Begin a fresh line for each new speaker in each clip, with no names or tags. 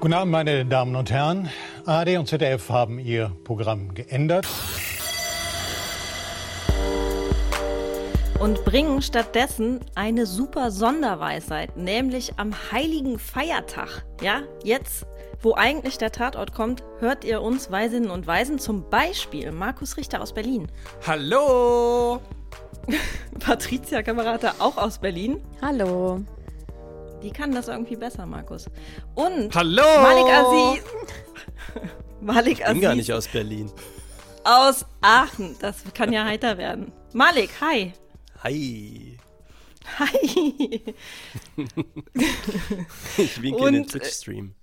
Guten Abend, meine Damen und Herren. ARD und ZDF haben ihr Programm geändert.
Und bringen stattdessen eine super Sonderweisheit, nämlich am heiligen Feiertag. Ja, jetzt, wo eigentlich der Tatort kommt, hört ihr uns Weisinnen und Weisen, zum Beispiel Markus Richter aus Berlin.
Hallo!
Patricia Kamerata auch aus Berlin.
Hallo.
Die kann das irgendwie besser, Markus. Und
Hallo!
Malik Aziz. Malik
Ich bin gar
Aziz
nicht aus Berlin.
aus Aachen. Das kann ja heiter werden. Malik, hi.
Hi.
Hi.
Ich winke in den
Und,
Twitch-Stream.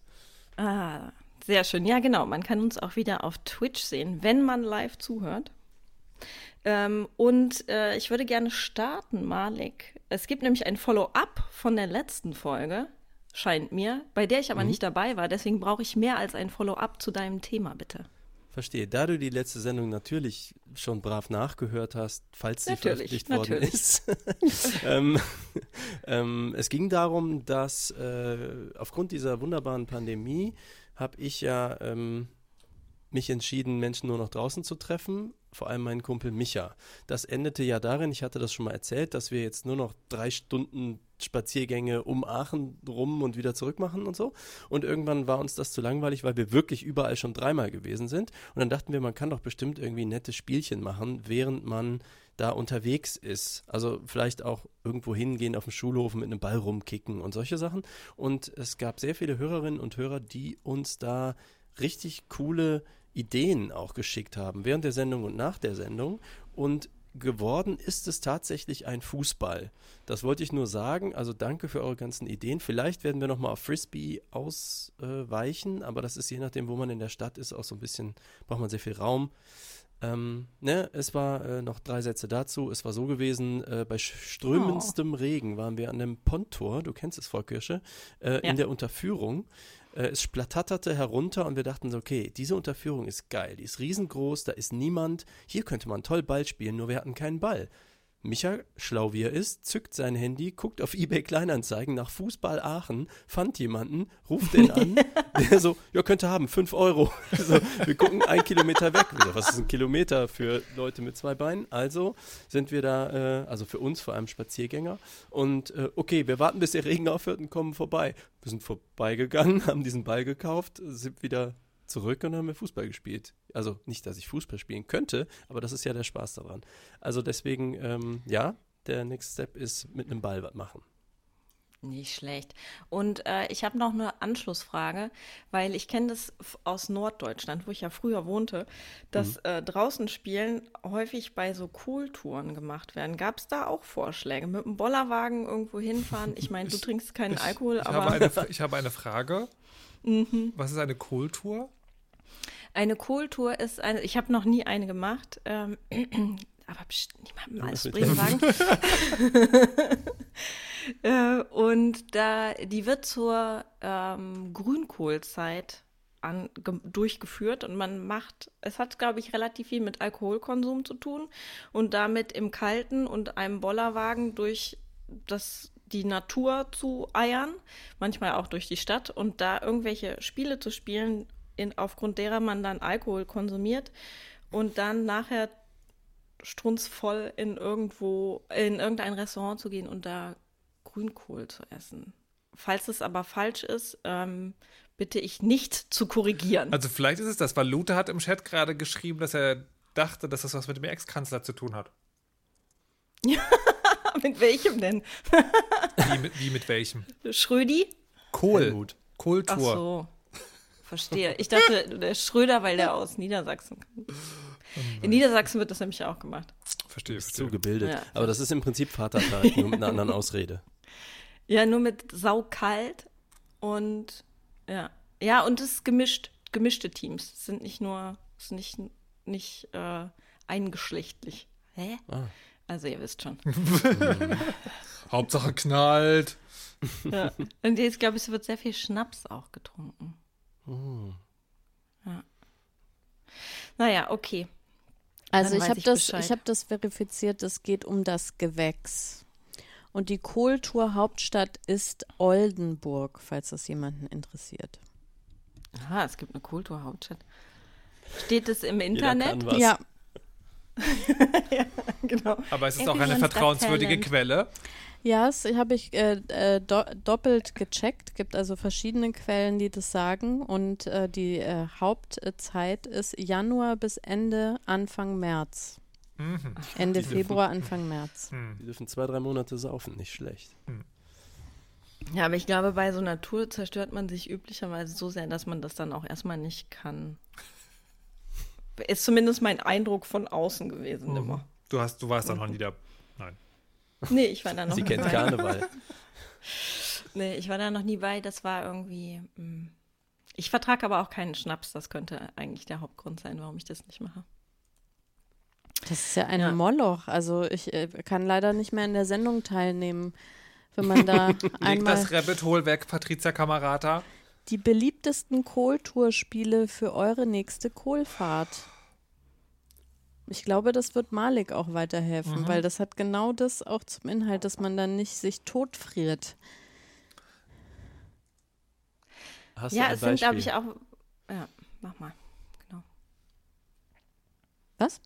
Ah, sehr schön. Ja, genau. Man kann uns auch wieder auf Twitch sehen, wenn man live zuhört. Ähm, und äh, ich würde gerne starten, Malik. Es gibt nämlich ein Follow-up von der letzten Folge, scheint mir, bei der ich aber
Mhm.
nicht dabei war. Deswegen brauche ich mehr als ein Follow-up zu deinem Thema, bitte.
Verstehe. Da du die letzte Sendung natürlich schon brav nachgehört hast, falls sie
Natürlich,
veröffentlicht worden
natürlich.
ist. ähm, ähm, es ging darum, dass äh, aufgrund dieser wunderbaren Pandemie habe ich ja ähm, mich entschieden, Menschen nur noch draußen zu treffen, vor allem meinen Kumpel Micha. Das endete ja darin, ich hatte das schon mal erzählt, dass wir jetzt nur noch drei Stunden Spaziergänge um Aachen rum und wieder zurück machen und so. Und irgendwann war uns das zu langweilig, weil wir wirklich überall schon dreimal gewesen sind. Und dann dachten wir, man kann doch bestimmt irgendwie nette Spielchen machen, während man da unterwegs ist. Also vielleicht auch irgendwo hingehen auf dem Schulhof mit einem Ball rumkicken und solche Sachen. Und es gab sehr viele Hörerinnen und Hörer, die uns da richtig coole Ideen auch geschickt haben, während der Sendung und nach der Sendung. Und geworden ist es tatsächlich ein Fußball. Das wollte ich nur sagen. Also danke für eure ganzen Ideen. Vielleicht werden wir nochmal auf Frisbee ausweichen, aber das ist je nachdem, wo man in der Stadt ist, auch so ein bisschen, braucht man sehr viel Raum. Ähm, ne, es war äh, noch drei Sätze dazu. Es war so gewesen, äh, bei strömendstem Regen waren wir an dem Pontor, du kennst es, Frau Kirsche, äh,
Ja.
in der Unterführung. Äh, es splatterte herunter und wir dachten so, okay, diese Unterführung ist geil, die ist riesengroß, da ist niemand. Hier könnte man toll Ball spielen, nur wir hatten keinen Ball. Micha, schlau wie er ist, zückt sein Handy, guckt auf eBay Kleinanzeigen nach Fußball Aachen, fand jemanden, ruft den an, der so, ja, könnte haben, 5 Euro. So, wir gucken ein Kilometer weg. So, was ist ein Kilometer für Leute mit zwei Beinen? Also sind wir da, äh, also für uns vor allem Spaziergänger. Und äh, okay, wir warten, bis der Regen aufhört und kommen vorbei. Wir sind vorbeigegangen, haben diesen Ball gekauft, sind wieder zurück und haben wir Fußball gespielt. Also nicht, dass ich Fußball spielen könnte, aber das ist ja der Spaß daran. Also deswegen, ähm, ja, der Next Step ist mit einem Ball was machen.
Nicht schlecht. Und äh, ich habe noch eine Anschlussfrage, weil ich kenne das aus Norddeutschland, wo ich ja früher wohnte, dass äh, draußen Spielen häufig bei so Cooltouren gemacht werden. Gab es da auch Vorschläge? Mit dem Bollerwagen irgendwo hinfahren? Ich meine, du trinkst keinen Alkohol,
Ich
aber
habe eine, ich habe eine Frage. Was ist eine Kultur?
Eine Cooltour ist eine, ich habe noch nie eine gemacht, ähm, aber pst, niemandem alles
mit
bringen sagen. äh, und da, die wird zur ähm, Grünkohlzeit an, ge, durchgeführt und man macht, es hat, glaube ich, relativ viel mit Alkoholkonsum zu tun und damit im Kalten und einem Bollerwagen durch das die Natur zu eiern, manchmal auch durch die Stadt und da irgendwelche Spiele zu spielen, in, aufgrund derer man dann Alkohol konsumiert und dann nachher strunzvoll in irgendwo, in irgendein Restaurant zu gehen und da Grünkohl zu essen. Falls es aber falsch ist, ähm, bitte ich nicht zu korrigieren.
Also vielleicht ist es das, weil Luther hat im Chat gerade geschrieben, dass er dachte, dass das was mit dem Ex-Kanzler zu tun hat.
mit welchem denn?
Wie mit, wie mit welchem?
Schrödi?
Kohl.
Helmut.
Ach
Kohltour.
so. Verstehe. Ich dachte, der Schröder, weil der aus Niedersachsen kommt. In Niedersachsen wird das nämlich auch gemacht.
Verstehe,
Ist zu
verstehe.
gebildet.
Ja.
Aber das ist im Prinzip Vatertag, nur mit einer anderen Ausrede.
Ja, nur mit saukalt und ja. Ja, und es ist gemischt, gemischte Teams. Es sind nicht nur, es sind nicht, nicht äh, eingeschlechtlich. Hä?
Ah.
Also ihr wisst schon.
Hauptsache knallt.
ja. Und jetzt glaube ich, es wird sehr viel Schnaps auch getrunken.
Oh.
Ja. Naja, okay.
Also
Dann
ich habe das,
Bescheid.
ich habe das verifiziert, es geht um das Gewächs. Und die Kohltour Hauptstadt ist Oldenburg, falls das jemanden interessiert.
Ah, es gibt eine Kulturhauptstadt. Steht es im
Jeder
Internet?
kann was.
Ja,
genau.
Aber es ist auch eine vertrauenswürdige. Quelle.
Ja, das habe ich äh, äh, do doppelt gecheckt. Gibt also verschiedene Quellen, die das sagen. Und äh, die äh, Hauptzeit ist Januar bis Ende, Anfang März.
Mhm.
Ende
Die dürfen-
Februar, Anfang März.
Hm.
Die dürfen zwei, drei Monate saufen, nicht schlecht.
Ja, aber ich glaube, bei so einer Tour zerstört man sich üblicherweise so sehr, dass man das dann auch erstmal nicht kann. Ist zumindest mein Eindruck von außen gewesen
Mhm.
immer.
Du, hast, du warst da noch nie da. Nein.
Nee, ich war da noch
Sie
nie
kennt
bei.
Karneval.
Nee, ich war da noch nie bei. Das war irgendwie. mm. Ich vertrage aber auch keinen Schnaps. Das könnte eigentlich der Hauptgrund sein, warum ich das nicht mache.
Das ist ja ein
Ja.
Moloch. Also ich äh, kann leider nicht mehr in der Sendung teilnehmen, wenn man da
Leg
einmal
das Rabbit Hole weg, Patricia Kamerata.
die beliebtesten Kohltour-Spiele für eure nächste Kohlfahrt. Ich glaube, das wird Malik auch weiterhelfen,
Mhm.
weil das hat genau das auch zum Inhalt, dass man dann nicht sich totfriert.
Hast
ja,
du ein
es sind, glaube
Beispiel?
ich, auch. Ja, mach mal. Genau.
Was?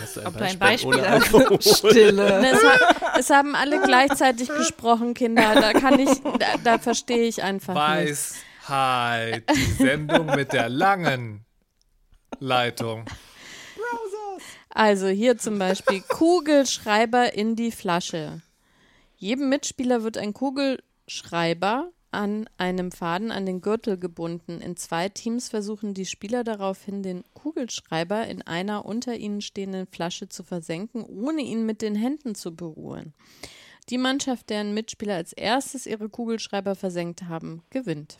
Hast du
Ob du ein Beispiel hast? Stille.
Es, hat, es haben alle gleichzeitig gesprochen, Kinder. Da kann ich, da, da verstehe ich einfach nicht.
Weisheit. Die Sendung mit der langen Leitung.
Also hier zum Beispiel Kugelschreiber in die Flasche. Jedem Mitspieler wird ein Kugelschreiber an einem Faden an den Gürtel gebunden. In zwei Teams versuchen die Spieler daraufhin, den Kugelschreiber in einer unter ihnen stehenden Flasche zu versenken, ohne ihn mit den Händen zu berühren. Die Mannschaft, deren Mitspieler als erstes ihre Kugelschreiber versenkt haben, gewinnt.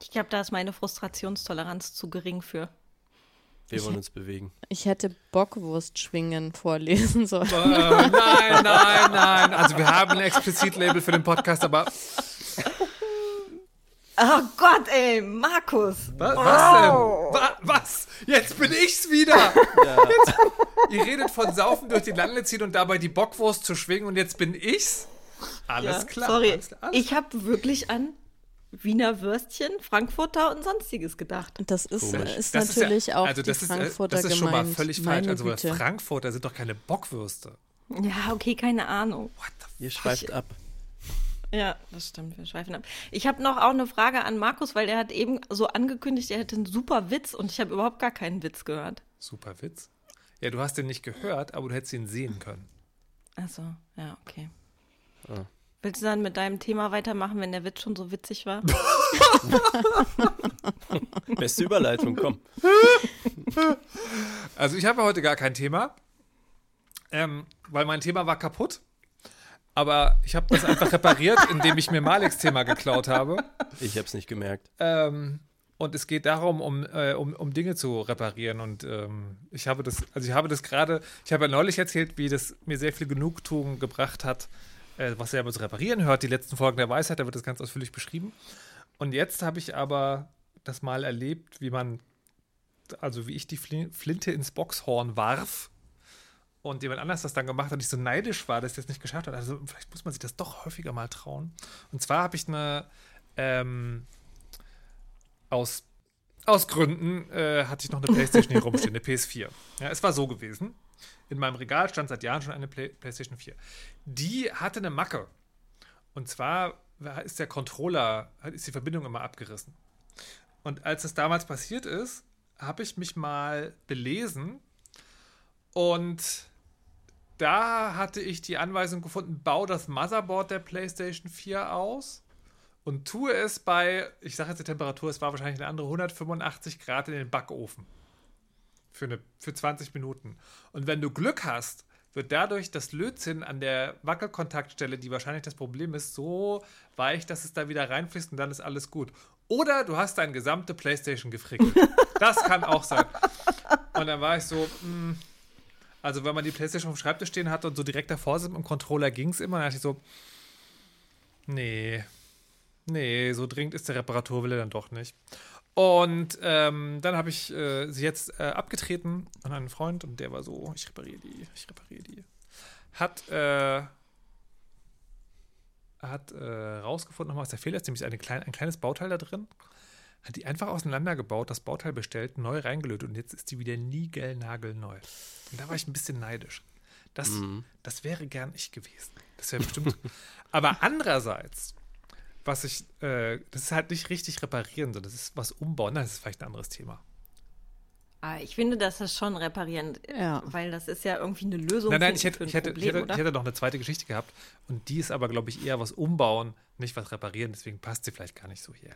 Ich glaube, da ist meine Frustrationstoleranz zu gering für.
Wir wollen uns bewegen.
Ich hätte Bockwurst schwingen vorlesen sollen.
Äh, nein, nein, nein. Also wir haben ein Explizit-Label für den Podcast, aber
Oh Gott, ey, Markus.
wa was denn? Wa was? Jetzt bin ich's wieder. Jetzt, ihr redet von Saufen durch die Lande ziehen und dabei die Bockwurst zu schwingen und jetzt bin ich's? Alles
Ja,
klar.
Sorry,
Alles, alles
ich habe wirklich an Wiener Würstchen, Frankfurter und sonstiges gedacht.
Das ist,
Komisch.
ist
Das
natürlich
ja,
auch
also das
die
ist, äh,
Frankfurter
Das ist schon mal
gemeint.
völlig falsch.
Meine
Also
Güte.
Frankfurter sind doch keine Bockwürste.
Ja, okay, keine Ahnung.
What the
Ihr schweift ab.
Ja, das stimmt, wir schweifen ab. Ich habe noch auch eine Frage an Markus, weil der hat eben so angekündigt, er hätte einen super Witz und ich habe überhaupt gar keinen Witz gehört.
Super Witz. Ja, du hast den nicht gehört, aber du hättest ihn sehen können.
Achso, ja, okay.
Ah.
Willst du dann mit deinem Thema weitermachen, wenn der Witz schon so witzig war?
Beste Überleitung, komm.
Also ich habe heute gar kein Thema, ähm, weil mein Thema war kaputt. Aber ich habe das einfach repariert, indem ich mir Maleks Thema geklaut habe.
Ich hab's nicht gemerkt.
Ähm, und es geht darum, um, äh, um, um Dinge zu reparieren. Und ähm, ich habe das, also ich habe das gerade, ich habe ja neulich erzählt, wie das mir sehr viel Genugtuung gebracht hat, äh, was er aber zu reparieren hört. Die letzten Folgen der Weisheit, da wird das ganz ausführlich beschrieben. Und jetzt habe ich aber das mal erlebt, wie man, also wie ich die Fli- Flinte ins Boxhorn warf. Und jemand anders das dann gemacht hat und ich so neidisch war, dass ich das nicht geschafft hat. Also vielleicht muss man sich das doch häufiger mal trauen. Und zwar habe ich eine ähm, aus, aus Gründen äh, hatte ich noch eine Playstation hier rumstehen, eine PS4. Ja, es war so gewesen. In meinem Regal stand seit Jahren schon eine Play Playstation 4. Die hatte eine Macke. Und zwar war- ist der Controller, ist die Verbindung immer abgerissen. Und als das damals passiert ist, habe ich mich mal belesen und da hatte ich die Anweisung gefunden, bau das Motherboard der PlayStation 4 aus und tue es bei, ich sage jetzt die Temperatur, es war wahrscheinlich eine andere, 185 Grad in den Backofen. Für, eine, für 20 Minuten. Und wenn du Glück hast, wird dadurch das Lötzinn an der Wackelkontaktstelle, die wahrscheinlich das Problem ist, so weich, dass es da wieder reinfließt und dann ist alles gut. Oder du hast deine gesamte Playstation gefrickelt. Das kann auch sein. Und dann war ich so, mh, also wenn man die Playstation auf dem Schreibtisch stehen hatte und so direkt davor sind im Controller ging es immer, dann dachte ich so, nee, nee, so dringend ist der Reparaturwille dann doch nicht. Und ähm, dann habe ich äh, sie jetzt äh, abgetreten an einen Freund und der war so, ich repariere die, ich repariere die. Hat, äh, hat äh, rausgefunden, nochmal, was der Fehler ist, nämlich eine klein, ein kleines Bauteil da drin. hat die einfach auseinandergebaut, das Bauteil bestellt, neu reingelötet und jetzt ist die wieder niegelnagelneu. Und da war ich ein bisschen neidisch. Das,
Mhm.
das wäre gern ich gewesen. Das wäre bestimmt. Aber andererseits, was ich, äh, das ist halt nicht richtig reparieren, sondern das ist was umbauen. Das ist vielleicht ein anderes Thema.
Ah, ich finde, das ist schon reparieren,
Ja.
weil das ist ja irgendwie eine Lösung
Nein, nein, ich hätte,
für ein
ich, hätte,
Problem,
ich, hätte, ich hätte noch eine zweite Geschichte gehabt und die ist aber, glaube ich, eher was umbauen, nicht was reparieren. Deswegen passt sie vielleicht gar nicht so hier.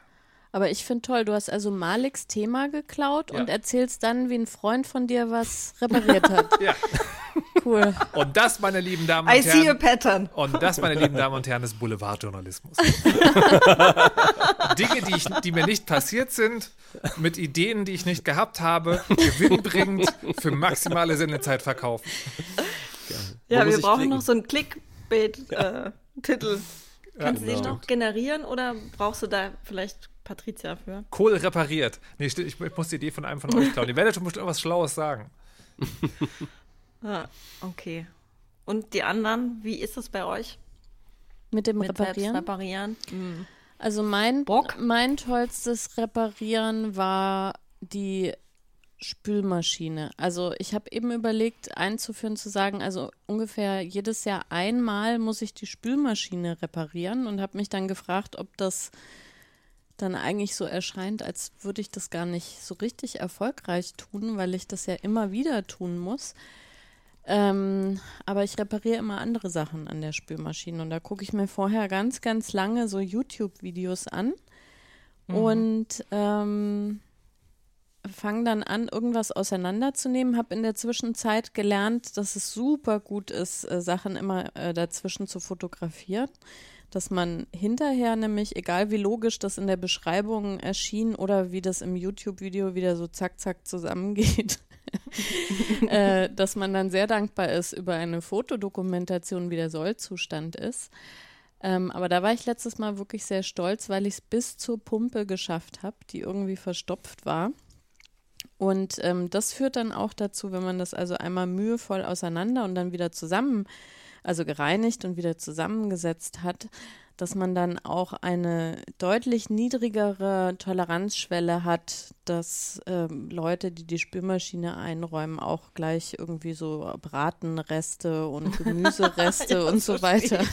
Aber ich finde toll, du hast also Maliks Thema geklaut
Ja.
und erzählst dann, wie ein Freund von dir was repariert hat.
Ja.
Cool.
Und das, meine lieben Damen und
I see a
Herren,
pattern.
und das, meine lieben Damen und Herren, ist Boulevardjournalismus. Dinge, die, ich, die mir nicht passiert sind, mit Ideen, die ich nicht gehabt habe, gewinnbringend für maximale Sendezeit verkaufen.
Ja,
muss
wir brauchen
klicken?
noch so einen Clickbait-Titel. Kannst du den
genau.
noch generieren oder brauchst du da vielleicht Patricia für?
Kohl repariert. Nee, ich, ich muss die Idee von einem von euch klauen. Ihr werdet schon bestimmt was Schlaues sagen.
Ah, okay. Und die anderen, wie ist das bei euch
Mit dem
mit
Reparieren?
Selbstreparieren? Hm.
Also mein,
Bock?
mein tollstes Reparieren war die Spülmaschine. Also ich habe eben überlegt, einzuführen, zu sagen, also ungefähr jedes Jahr einmal muss ich die Spülmaschine reparieren und habe mich dann gefragt, ob das dann eigentlich so erscheint, als würde ich das gar nicht so richtig erfolgreich tun, weil ich das ja immer wieder tun muss. Ähm, aber ich repariere immer andere Sachen an der Spülmaschine und da gucke ich mir vorher ganz, ganz lange so YouTube-Videos an und ähm, fange dann an, irgendwas auseinanderzunehmen. Habe in der Zwischenzeit gelernt, dass es super gut ist, äh, Sachen immer äh, dazwischen zu fotografieren. Dass man hinterher nämlich, egal wie logisch das in der Beschreibung erschien oder wie das im YouTube-Video wieder so zack, zack zusammengeht, äh, dass man dann sehr dankbar ist über eine Fotodokumentation, wie der Sollzustand ist. Ähm, aber da war ich letztes Mal wirklich sehr stolz, weil ich es bis zur Pumpe geschafft habe, die irgendwie verstopft war. Und ähm, das führt dann auch dazu, wenn man das also einmal mühevoll auseinander und dann wieder zusammen, also gereinigt und wieder zusammengesetzt hat, dass man dann auch eine deutlich niedrigere Toleranzschwelle hat, dass ähm, Leute, die die Spülmaschine einräumen, auch gleich irgendwie so Bratenreste und Gemüsereste
Ja,
und so weiter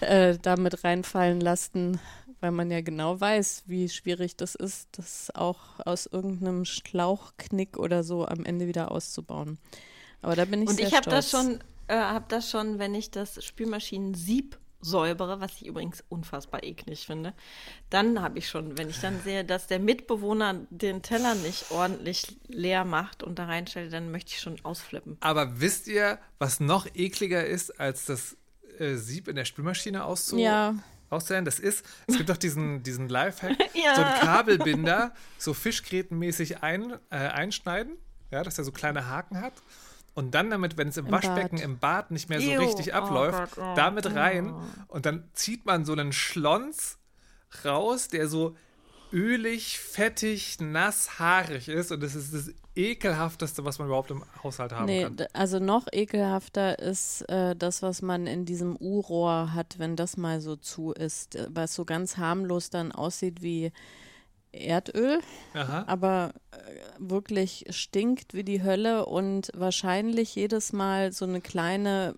äh, damit reinfallen lassen, weil man ja genau weiß, wie schwierig das ist, das auch aus irgendeinem Schlauchknick oder so am Ende wieder auszubauen. Aber da bin ich
Und
sehr
ich habe das schon, äh, habe das schon, wenn ich das Spülmaschinensieb säubere, was ich übrigens unfassbar eklig finde, dann habe ich schon, wenn ich dann sehe, dass der Mitbewohner den Teller nicht ordentlich leer macht und da reinstellt, dann möchte ich schon ausflippen.
Aber wisst ihr, was noch ekliger ist, als das äh, Sieb in der Spülmaschine auszu
Ja.
auszulernen? Das ist, es gibt doch diesen, diesen Lifehack,
Ja.
so einen Kabelbinder, so fischgrätenmäßig ein, äh, einschneiden, ja, dass er so kleine Haken hat. Und dann damit, wenn es im,
Im
Waschbecken
Bad.
im Bad nicht mehr so
Ew.
richtig
Oh
abläuft,
Gott, oh.
damit rein und dann zieht man so einen Schlons raus, der so ölig, fettig, nass, haarig ist und das ist das ekelhafteste, was man überhaupt im Haushalt haben
Nee,
kann.
also noch ekelhafter ist äh, das, was man in diesem U-Rohr hat, wenn das mal so zu ist, äh, was so ganz harmlos dann aussieht wie Erdöl,
Aha.
aber äh, wirklich stinkt wie die Hölle und wahrscheinlich jedes Mal so eine kleine,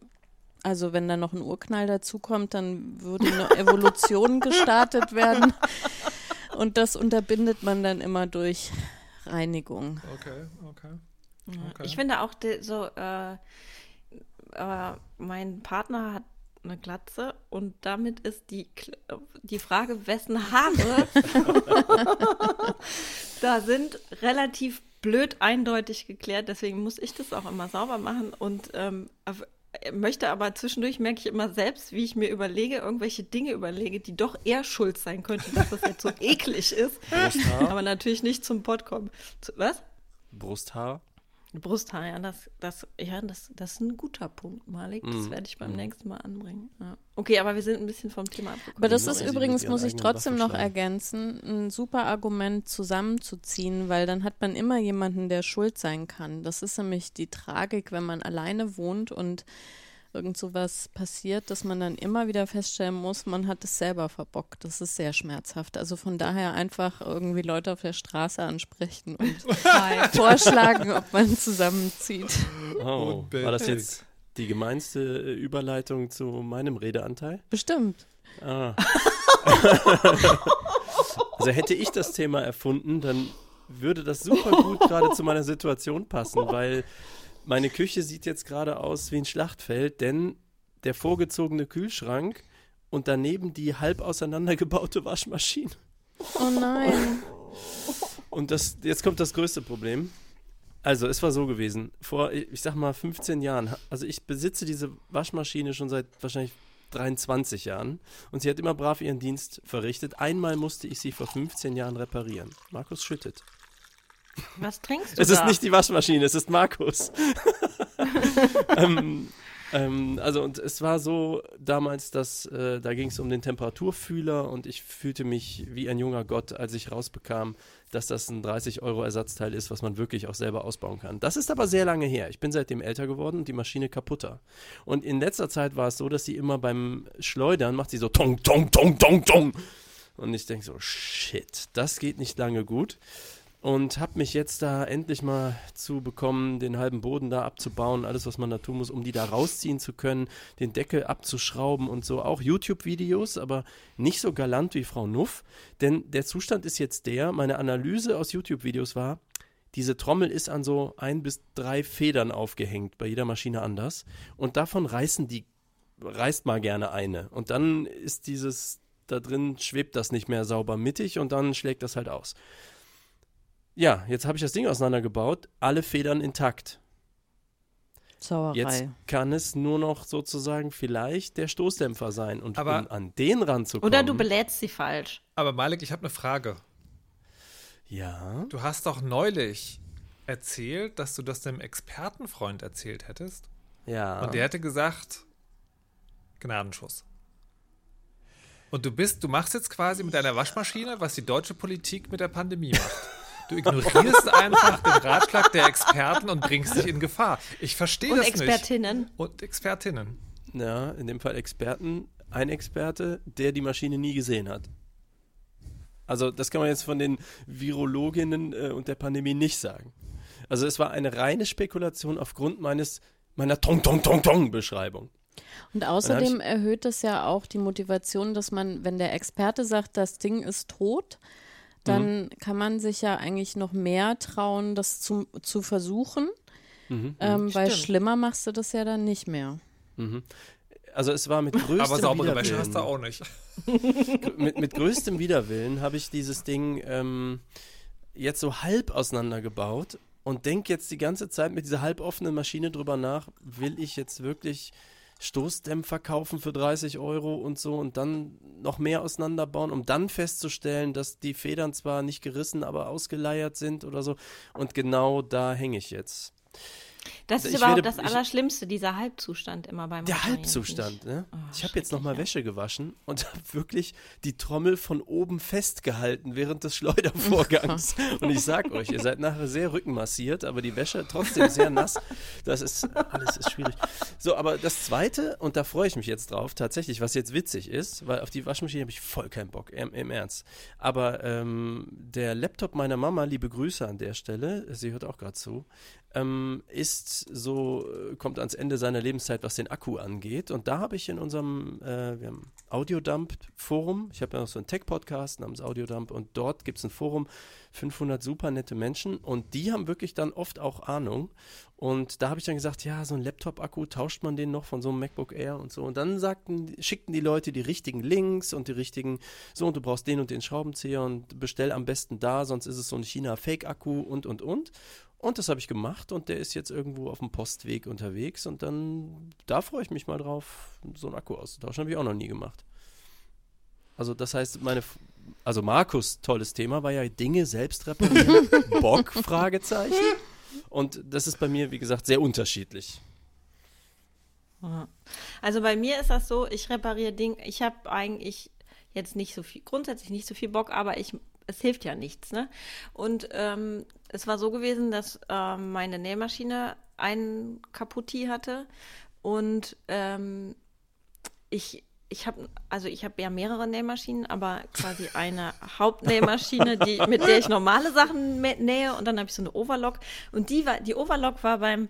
also wenn da noch ein Urknall dazukommt, dann würde eine Evolution gestartet werden und das unterbindet man dann immer durch Reinigung.
Okay, okay. Okay.
Ich finde auch so, äh, äh, mein Partner hat eine Glatze und damit ist die, die Frage, wessen Haare da sind, relativ blöd eindeutig geklärt. Deswegen muss ich das auch immer sauber machen und ähm, auf- möchte aber zwischendurch merke ich immer selbst, wie ich mir überlege, irgendwelche Dinge überlege, die doch eher schuld sein könnten, dass das jetzt so eklig ist.
Brusthaar?
Aber natürlich nicht zum Pott kommen. Was?
Brusthaar?
Brusthaar, ja, das, das, ja, das, das ist ein guter Punkt, Malik. Das
Mhm.
werde ich beim nächsten Mal anbringen. Ja. Okay, aber wir sind ein bisschen vom Thema abgekommen.
Aber das ist
sie
übrigens, muss ich trotzdem noch ergänzen, ein super Argument zusammenzuziehen, weil dann hat man immer jemanden, der schuld sein kann. Das ist nämlich die Tragik, wenn man alleine wohnt und irgend sowas passiert, dass man dann immer wieder feststellen muss, man hat es selber verbockt. Das ist sehr schmerzhaft. Also von daher einfach irgendwie Leute auf der Straße ansprechen und vorschlagen, ob man zusammenzieht.
Oh, war das jetzt die gemeinste äh, Überleitung zu meinem Redeanteil?
Bestimmt.
Ah. also hätte ich das Thema erfunden, dann würde das super gut gerade zu meiner Situation passen, weil meine Küche sieht jetzt gerade aus wie ein Schlachtfeld, denn der vorgezogene Kühlschrank und daneben die halb auseinandergebaute Waschmaschine.
Oh nein.
Und das, jetzt kommt das größte Problem. Also, es war so gewesen. Vor, ich sag mal, 15 Jahren. Also, ich besitze diese Waschmaschine schon seit wahrscheinlich 23 Jahren und sie hat immer brav ihren Dienst verrichtet. Einmal musste ich sie vor 15 Jahren reparieren. Markus schüttet.
Was trinkst du?
Es
da?
ist nicht die Waschmaschine, es ist Markus. ähm, ähm, also und es war so damals, dass äh, da ging es um den Temperaturfühler und ich fühlte mich wie ein junger Gott, als ich rausbekam, dass das ein 30 Euro Ersatzteil ist, was man wirklich auch selber ausbauen kann. Das ist aber sehr lange her. Ich bin seitdem älter geworden und die Maschine kaputter. Und in letzter Zeit war es so, dass sie immer beim Schleudern macht sie so tong, tong, tong, tong, tong. Und ich denke so, shit, das geht nicht lange gut und habe mich jetzt da endlich mal zu bekommen, den halben Boden da abzubauen, alles, was man da tun muss, um die da rausziehen zu können, den Deckel abzuschrauben und so. Auch YouTube-Videos, aber nicht so galant wie Frau Nuff, denn der Zustand ist jetzt der, meine Analyse aus YouTube-Videos war, diese Trommel ist an so ein bis drei Federn aufgehängt, bei jeder Maschine anders. Und davon reißen die, reißt mal gerne eine. Und dann ist dieses, da drin schwebt das nicht mehr sauber mittig und dann schlägt das halt aus. Ja, jetzt habe ich das Ding auseinandergebaut, alle Federn intakt.
Sauerei.
Jetzt kann es nur noch sozusagen vielleicht der Stoßdämpfer sein. Und
Aber-
um an den ranzukommen.
Oder du belädst sie falsch.
Aber Malik, ich habe eine Frage.
Ja.
Du hast doch neulich erzählt, dass du das dem Expertenfreund erzählt hättest.
Ja.
Und der hätte gesagt, Gnadenschuss. Und du bist, du machst jetzt quasi mit deiner Waschmaschine, was die deutsche Politik mit der Pandemie macht. Du ignorierst einfach den Ratschlag der Experten und bringst dich in Gefahr. Ich verstehe
Und
das nicht.
Expertinnen.
Und Expertinnen.
ja, in dem Fall Experten. Ein Experte, der die Maschine nie gesehen hat. Also das kann man jetzt von den Virologinnen äh, und der Pandemie nicht sagen. Also es war eine reine Spekulation aufgrund meines meiner Tong Tong Tong Tong Beschreibung.
Und außerdem erhöht es ja auch die Motivation, dass man, wenn der Experte sagt, das Ding ist tot, dann kann man sich ja eigentlich noch mehr trauen, das zu, zu versuchen,
Mhm.
ähm, weil schlimmer machst du das ja dann nicht mehr.
Also es war mit größtem
Aber saubere
Widerwillen.
Wäsche hast du auch nicht.
mit, mit größtem Widerwillen habe ich dieses Ding ähm, jetzt so halb auseinandergebaut und denke jetzt die ganze Zeit mit dieser halboffenen Maschine drüber nach, will ich jetzt wirklich Stoßdämpfer kaufen für 30 Euro und so und dann noch mehr auseinanderbauen, um dann festzustellen, dass die Federn zwar nicht gerissen, aber ausgeleiert sind oder so. Und genau da hänge ich jetzt.
Das ist
Ich
überhaupt
werde-
das Allerschlimmste, dieser Halbzustand immer beim
Der Halbzustand, ne?
Oh,
ich habe jetzt noch mal
schrecklich,
Wäsche gewaschen und habe wirklich die Trommel von oben festgehalten während des Schleudervorgangs. und ich sag euch, ihr seid nachher sehr rückenmassiert, aber die Wäsche trotzdem sehr nass. Das ist alles ist schwierig. So, aber das Zweite und da freue ich mich jetzt drauf, tatsächlich, was jetzt witzig ist, weil auf die Waschmaschine habe ich voll keinen Bock, im, im Ernst. Aber ähm, der Laptop meiner Mama, liebe Grüße an der Stelle, sie hört auch gerade zu, ähm, ist so, äh, kommt ans Ende seiner Lebenszeit, was den Akku angeht. Und da habe ich in unserem, äh, Audiodump-Forum, ich habe ja noch so einen Tech-Podcast namens Audiodump und dort gibt es ein Forum, 500 super nette Menschen und die haben wirklich dann oft auch Ahnung. Und da habe ich dann gesagt, ja, so ein Laptop-Akku, tauscht man den noch von so einem MacBook Air und so. Und dann sagten, schickten die Leute die richtigen Links und die richtigen, so, und du brauchst den und den Schraubenzieher und bestell am besten da, sonst ist es so ein China-Fake-Akku und, und, und. Und das habe ich gemacht und der ist jetzt irgendwo auf dem Postweg unterwegs und dann, da freue ich mich mal drauf, so einen Akku auszutauschen. Habe ich auch noch nie gemacht. Also das heißt, meine, also Markus, tolles Thema, war ja Dinge selbst reparieren. Bock, Fragezeichen. Und das ist bei mir, wie gesagt, sehr unterschiedlich.
Also bei mir ist das so, ich repariere Dinge, ich habe eigentlich jetzt nicht so viel, grundsätzlich nicht so viel Bock, aber ich, es hilft ja nichts, ne? Und ähm, es war so gewesen, dass ähm, meine Nähmaschine einen Kaputti hatte Und ähm, ich, ich habe also ich habe ja mehrere Nähmaschinen, aber quasi eine Hauptnähmaschine, die, mit der ich normale Sachen nähe und dann habe ich so eine Overlock und die war die Overlock war beim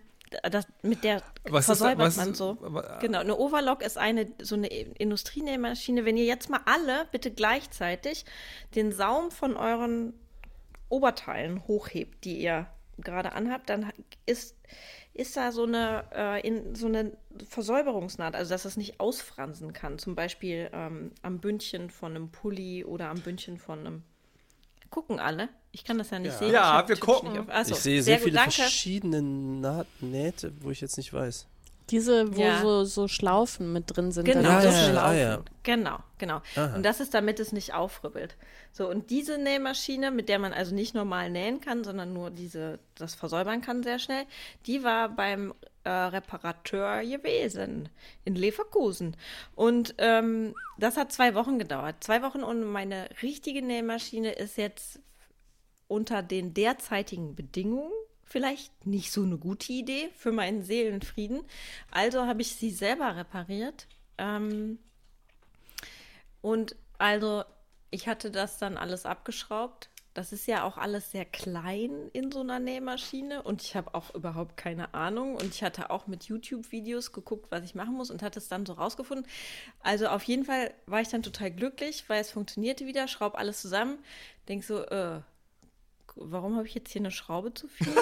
das, mit der
was
versäubert
ist, was,
man so. Genau, eine Overlock ist eine so eine Industrienähmaschine. Wenn ihr jetzt mal alle bitte gleichzeitig den Saum von euren Oberteilen hochhebt, die ihr gerade anhabt, dann ist ist da so eine, äh, in, so eine Versäuberungsnaht, also dass es nicht ausfransen kann. Zum Beispiel ähm, am Bündchen von einem Pulli oder am Bündchen von einem. Gucken alle? Ich kann das ja nicht
ja.
sehen.
Ja, wir gucken.
Achso,
ich sehe sehr,
gut,
viele verschiedene Naht Nähte, wo ich jetzt nicht weiß.
Diese, wo
Ja.
so, so Schlaufen mit drin sind.
Genau,
Ja, ja, ah,
Schlaufen.
ja.
Genau, genau.
Aha.
Und das ist, damit es nicht aufribbelt. So, und diese Nähmaschine, mit der man also nicht normal nähen kann, sondern nur diese, das versäubern kann sehr schnell, die war beim äh, Reparateur gewesen in Leverkusen. Und ähm, das hat zwei Wochen gedauert. Zwei Wochen und meine richtige Nähmaschine ist jetzt unter den derzeitigen Bedingungen vielleicht nicht so eine gute Idee für meinen Seelenfrieden. Also habe ich sie selber repariert. Ähm, und also, ich hatte das dann alles abgeschraubt. Das ist ja auch alles sehr klein in so einer Nähmaschine und ich habe auch überhaupt keine Ahnung. Und ich hatte auch mit YouTube-Videos geguckt, was ich machen muss und hatte es dann so rausgefunden. Also auf jeden Fall war ich dann total glücklich, weil es funktionierte wieder, schraub alles zusammen. Denk so, äh, warum habe ich jetzt hier eine Schraube zu viel?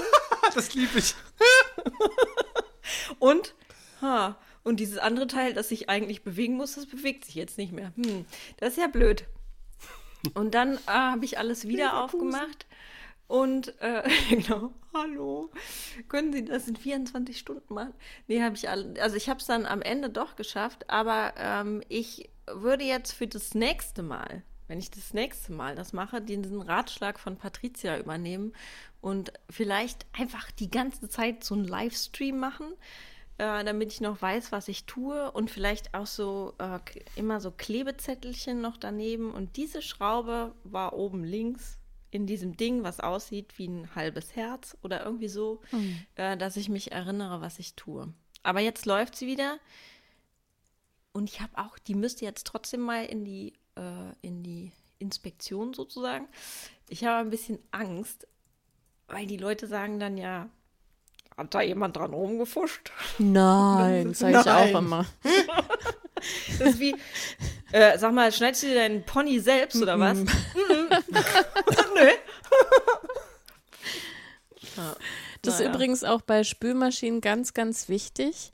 Das liebe ich.
Und, ha, und dieses andere Teil, das sich eigentlich bewegen muss, das bewegt sich jetzt nicht mehr. Hm, das ist ja blöd. Und dann äh, habe ich alles wieder aufgemacht und, äh, genau, hallo, können Sie das in 24 Stunden machen? Nee, habe ich alle, also ich habe es dann am Ende doch geschafft, aber ähm, ich würde jetzt für das nächste Mal, wenn ich das nächste Mal das mache, diesen Ratschlag von Patricia übernehmen und vielleicht einfach die ganze Zeit so einen Livestream machen, äh, damit ich noch weiß, was ich tue und vielleicht auch so äh, immer so Klebezettelchen noch daneben. Und diese Schraube war oben links in diesem Ding, was aussieht wie ein halbes Herz oder irgendwie so, äh, dass ich mich erinnere, was ich tue. Aber jetzt läuft sie wieder. Und ich habe auch, die müsste jetzt trotzdem mal in die, äh, in die Inspektion sozusagen. Ich habe ein bisschen Angst, weil die Leute sagen dann ja, hat da jemand dran rumgefuscht?
Nein, sag ich
Nein.
auch immer.
Das ist wie, äh, sag mal, schneidest du dir deinen Pony selbst oder was? Nö.
Das ist
naja.
übrigens auch bei Spülmaschinen ganz, ganz wichtig.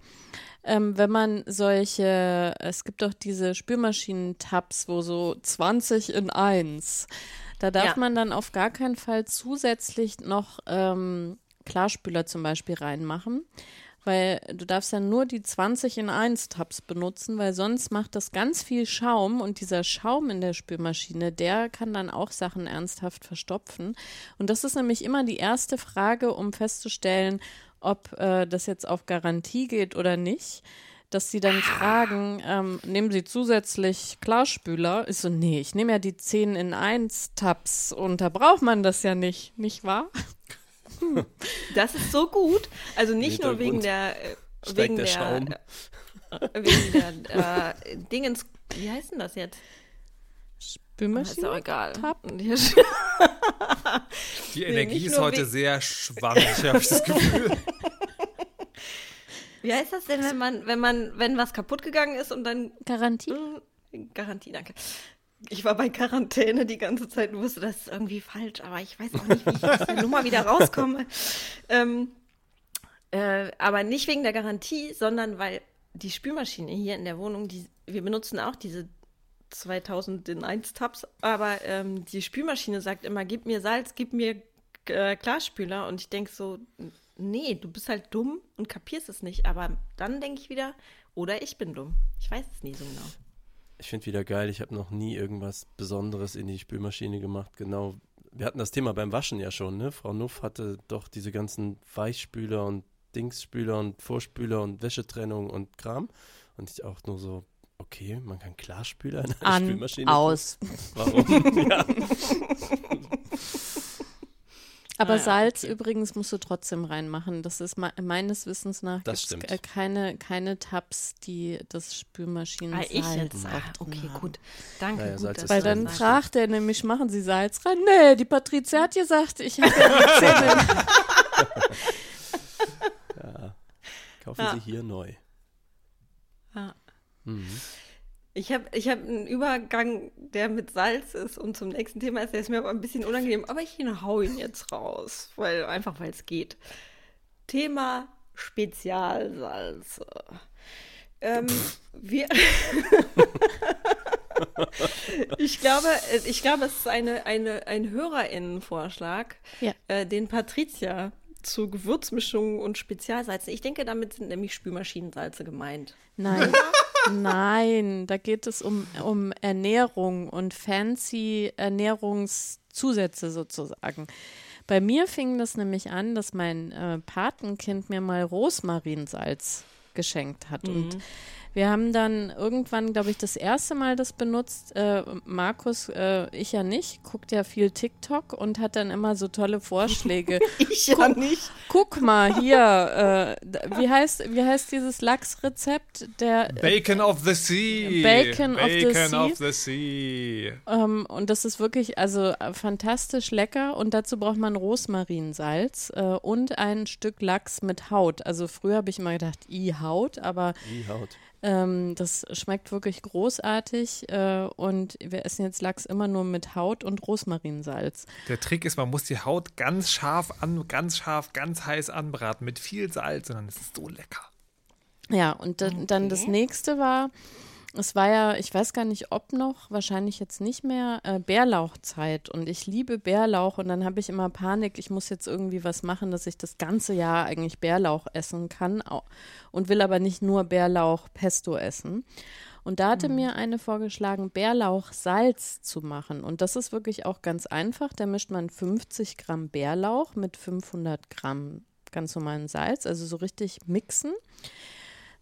Ähm, wenn man solche, es gibt doch diese Spülmaschinen-Tabs, wo so 20 in 1. Da darf
Ja.
man dann auf gar keinen Fall zusätzlich noch ähm, Klarspüler zum Beispiel reinmachen. Weil du darfst ja nur die 20 in 1 Tabs benutzen, weil sonst macht das ganz viel Schaum und dieser Schaum in der Spülmaschine, der kann dann auch Sachen ernsthaft verstopfen. Und das ist nämlich immer die erste Frage, um festzustellen, ob äh, das jetzt auf Garantie geht oder nicht. Dass sie dann fragen, ähm, nehmen Sie zusätzlich Klarspüler? Ist so, nee, ich nehme ja die 10 in 1 Tabs und da braucht man das ja nicht, nicht wahr?
Das ist so gut. Also nicht nur wegen der, äh, wegen
der
der,
Schaum.
äh, wegen der äh, Dingens, wie heißt denn das jetzt? Ist
Spülmaschine?
auch egal. Die-
Die
Nee,
Energie
nicht
ist heute
we-
sehr schwammig, habe ich das Gefühl.
Wie heißt das denn, wenn man, wenn man, wenn was kaputt gegangen ist und dann
Garantie?
Hm, Garantie, danke. Ich war bei Quarantäne die ganze Zeit und wusste, das ist irgendwie falsch, aber ich weiß auch nicht, wie ich aus der Nummer wieder rauskomme. Ähm, äh, aber nicht wegen der Garantie, sondern weil die Spülmaschine hier in der Wohnung, die, wir benutzen auch diese 2000 in 1 Tabs, aber ähm, die Spülmaschine sagt immer, gib mir Salz, gib mir äh, Klarspüler und ich denke so, nee, du bist halt dumm und kapierst es nicht, aber dann denke ich wieder, oder ich bin dumm. Ich weiß es nie so genau.
Ich finde wieder geil, ich habe noch nie irgendwas Besonderes in die Spülmaschine gemacht. Genau, wir hatten das Thema beim Waschen ja schon, ne? Frau Nuff hatte doch diese ganzen Weichspüler und Dingsspüler und Vorspüler und Wäschetrennung und Kram. Und ich auch nur so, okay, man kann Klarspüler in eine
An,
Spülmaschine.
aus.
Warum? ja.
Aber
Ah ja,
Salz
okay.
übrigens musst du trotzdem reinmachen. Das ist me meines Wissens nach
Das
gibt's, keine, keine Tabs, die das Spülmaschinen
Ah, ich jetzt.
Salz
Ah, okay,
haben.
gut. Danke,
Naja,
gut,
Salz
Weil dann
sagst.
fragt er nämlich, machen Sie Salz rein? Nee, die Patrizia hat gesagt, ich habe ja Zähne.
Ja. Kaufen
Ja.
Sie hier neu. Mhm.
Ich habe ich hab einen Übergang, der mit Salz ist und zum nächsten Thema ist, der ist mir aber ein bisschen unangenehm, aber ich hau ihn jetzt raus, weil einfach weil es geht. Thema Spezialsalze. Ähm, wir ich glaube, ich glaube, es ist eine, eine, ein HörerInnenvorschlag,
Ja.
äh, den Patricia zu Gewürzmischungen und Spezialsalzen. Ich denke, damit sind nämlich Spülmaschinensalze gemeint.
Nein, nein, da geht es um, um Ernährung und fancy Ernährungszusätze sozusagen. Bei mir fing das nämlich an, dass mein äh, Patenkind mir mal Rosmarinsalz geschenkt hat. Und wir haben dann irgendwann, glaube ich, das erste Mal das benutzt. Äh, Markus, äh, ich ja nicht, guckt ja viel TikTok und hat dann immer so tolle Vorschläge.
Ich ja nicht.
Guck mal hier, äh, wie heißt wie heißt dieses Lachsrezept? Der
Bacon of the Sea.
Bacon of the
Bacon
Sea.
of the Sea.
ähm, und das ist wirklich also äh, fantastisch lecker und dazu braucht man Rosmarinsalz äh, und ein Stück Lachs mit Haut. Also früher habe ich immer gedacht, i Haut, aber
Die Haut.
Ähm, das schmeckt wirklich großartig äh, und wir essen jetzt Lachs immer nur mit Haut und Rosmarinsalz.
Der Trick ist, man muss die Haut ganz scharf an, ganz scharf, ganz heiß anbraten mit viel Salz und dann ist es so lecker.
Ja, und dann, dann das nächste war, es war ja, ich weiß gar nicht, ob noch, wahrscheinlich jetzt nicht mehr, äh, Bärlauchzeit. Und ich liebe Bärlauch und dann habe ich immer Panik, ich muss jetzt irgendwie was machen, dass ich das ganze Jahr eigentlich Bärlauch essen kann und will aber nicht nur Bärlauch-Pesto essen. Und da hatte mir eine vorgeschlagen, Bärlauchsalz zu machen. Und das ist wirklich auch ganz einfach. Da mischt man 50 Gramm Bärlauch mit 500 Gramm ganz normalen Salz, also so richtig mixen.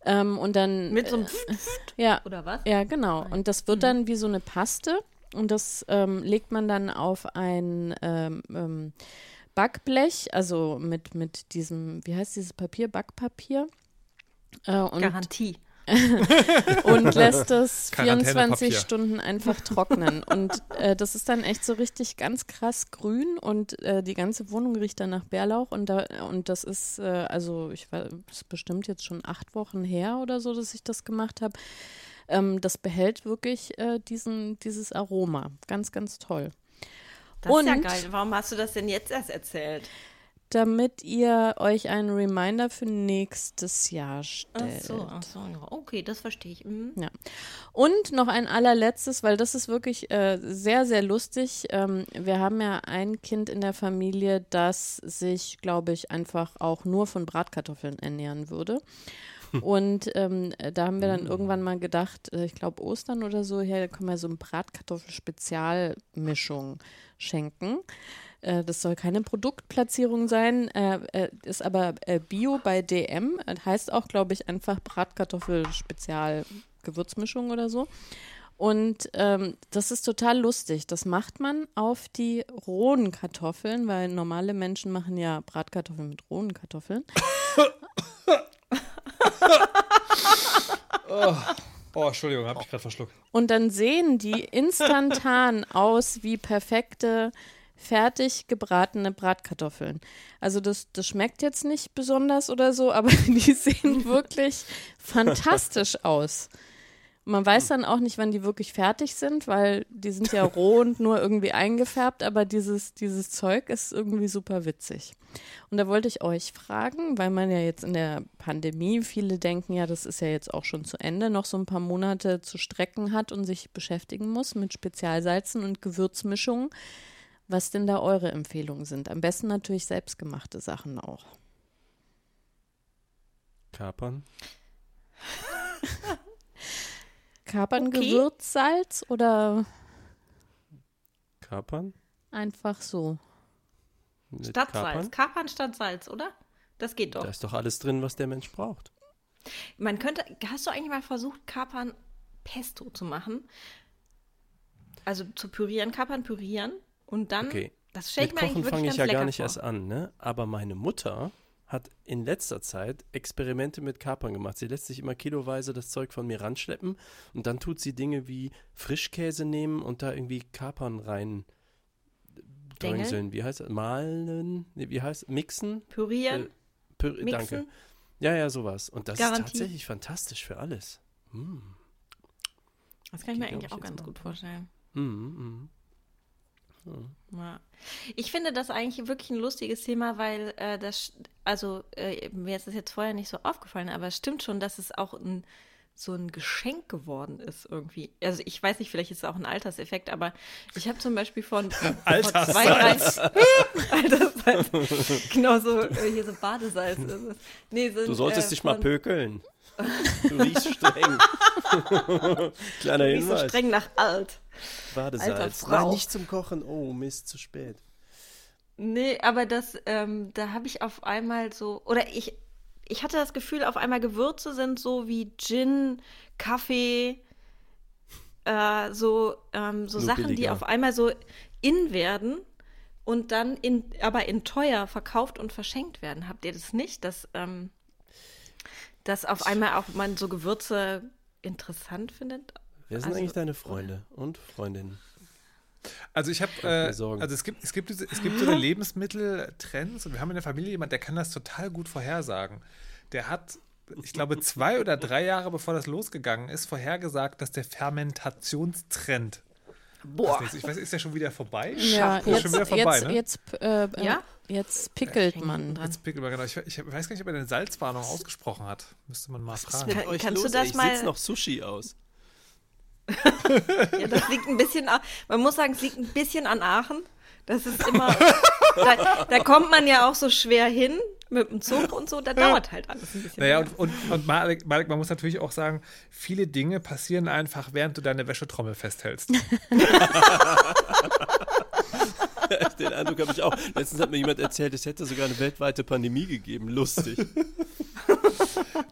Ähm, und dann
Mit so einem
ja,
oder was?
ja, genau. Und das wird dann wie so eine Paste und das ähm, legt man dann auf ein ähm, ähm, Backblech, also mit, mit diesem, wie heißt dieses Papier? Backpapier. Äh,
Garantie.
und lässt es
Quarantänepapier.
24 Stunden einfach trocknen. Und äh, das ist dann echt so richtig ganz krass grün und äh, die ganze Wohnung riecht dann nach Bärlauch. Und, da, und das ist, äh, also ich weiß, das ist bestimmt jetzt schon acht Wochen her oder so, dass ich das gemacht habe. Ähm, das behält wirklich äh, diesen, dieses Aroma. Ganz, ganz toll.
Das ist ja
Und-
geil. Warum hast du das denn jetzt erst erzählt?
Damit ihr euch einen Reminder für nächstes Jahr
Ach
stellt.
so, ach so, ja. Okay, das verstehe ich. Mhm.
Ja. Und noch ein allerletztes, weil das ist wirklich äh, sehr, sehr lustig. Ähm, wir haben ja ein Kind in der Familie, das sich, glaube ich, einfach auch nur von Bratkartoffeln ernähren würde. Und ähm, da haben wir dann irgendwann mal gedacht, äh, ich glaube Ostern oder so, hier können wir so eine Bratkartoffel-Spezialmischung schenken. Äh, das soll keine Produktplatzierung sein, äh, äh, ist aber äh, Bio bei DM. Heißt auch, glaube ich, einfach Bratkartoffel-Spezial-Gewürzmischung oder so. Und ähm, das ist total lustig. Das macht man auf die rohen Kartoffeln, weil normale Menschen machen ja Bratkartoffeln mit rohen Kartoffeln.
Oh, Entschuldigung, habe ich gerade verschluckt.
Und dann sehen die instantan aus wie perfekte, fertig gebratene Bratkartoffeln. Also das, das schmeckt jetzt nicht besonders oder so, aber die sehen wirklich fantastisch aus. Man weiß dann auch nicht, wann die wirklich fertig sind, weil die sind ja roh und nur irgendwie eingefärbt, aber dieses, dieses Zeug ist irgendwie super witzig. Und da wollte ich euch fragen, weil man ja jetzt in der Pandemie, viele denken ja, das ist ja jetzt auch schon zu Ende, noch so ein paar Monate zu strecken hat und sich beschäftigen muss mit Spezialsalzen und Gewürzmischungen, was denn da eure Empfehlungen sind. Am besten natürlich selbstgemachte Sachen auch.
Kapern.
Kapern
Okay.
Gewürzsalz oder
Kapern?
einfach so?
Mit
Statt
Kapern?
Salz. Kapern statt Salz, oder? Das geht doch.
Da ist doch alles drin, was der Mensch braucht.
Man könnte, hast du eigentlich mal versucht, Kapern Pesto zu machen? Also zu pürieren, Kapern pürieren und dann
Okay.
Das stelle ich
Mit
mir
Kochen fange ich ja gar nicht
vor.
erst an, ne? Aber meine Mutter hat in letzter Zeit Experimente mit Kapern gemacht. Sie lässt sich immer kiloweise das Zeug von mir ranschleppen und dann tut sie Dinge wie Frischkäse nehmen und da irgendwie Kapern rein dröseln. Wie heißt das? Mahlen? Nee, wie heißt Mixen?
Pürieren,
Äh, Pür
mixen.
Danke. Ja, ja, sowas. Und das
Garantie.
ist tatsächlich fantastisch für alles. Mm.
Das kann ich mir eigentlich auch ganz gut vorstellen.
Mm, mm.
Ja. Ich finde das eigentlich wirklich ein lustiges Thema, weil äh, das, also äh, mir ist das jetzt vorher nicht so aufgefallen, aber es stimmt schon, dass es auch ein, so ein Geschenk geworden ist irgendwie. Also ich weiß nicht, vielleicht ist es auch ein Alterseffekt, aber ich habe zum Beispiel von vor zwei, drei Alterssalz. genau so, äh, hier so Badesalz ist es. Nee, so,
Du solltest
äh,
dich mal pökeln. Du riechst streng. Kleiner
Nicht so
Hinweis.
streng nach alt.
Badesalz. Nein, nicht zum Kochen. Oh, Mist, zu spät.
Nee, aber das, ähm, da habe ich auf einmal so, oder ich, ich hatte das Gefühl, auf einmal Gewürze sind so wie Gin, Kaffee, äh, so, ähm, so
Nur
Sachen, die
billiger.
auf einmal so in werden und dann in, aber in teuer verkauft und verschenkt werden. Habt ihr das nicht? Dass, ähm, dass auf einmal auch man so Gewürze interessant findet?
Wer sind
Also-
eigentlich deine Freunde und Freundinnen?
Also ich habe, äh, also es gibt, es gibt, diese, es gibt so eine Lebensmitteltrends und wir haben in der Familie jemanden, der kann das total gut vorhersagen. Der hat, ich glaube, zwei oder drei Jahre bevor das losgegangen ist, vorhergesagt, dass der Fermentationstrend.
Boah.
Ich weiß, ist der schon wieder vorbei?
Ja,
Ist
jetzt,
schon wieder vorbei,
jetzt,
ne?
jetzt, äh, äh,
Ja?
jetzt pickelt man.
Jetzt pickelt man, genau. Ich, ich weiß gar nicht, ob er eine Salzwarnung ausgesprochen hat. Müsste man mal fragen.
Kann- kannst du das
Ich
mal-
sitze noch Sushi aus.
Ja, das liegt ein bisschen, man muss sagen, es liegt ein bisschen an Aachen. Das ist immer, da, da kommt man ja auch so schwer hin mit dem Zug und so, da dauert halt alles ein bisschen.
Naja, und, und, und Malik, Malik, man muss natürlich auch sagen, viele Dinge passieren einfach, während du deine Wäschetrommel festhältst.
Den Eindruck habe ich auch. Letztens hat mir jemand erzählt, es hätte sogar eine weltweite Pandemie gegeben. Lustig.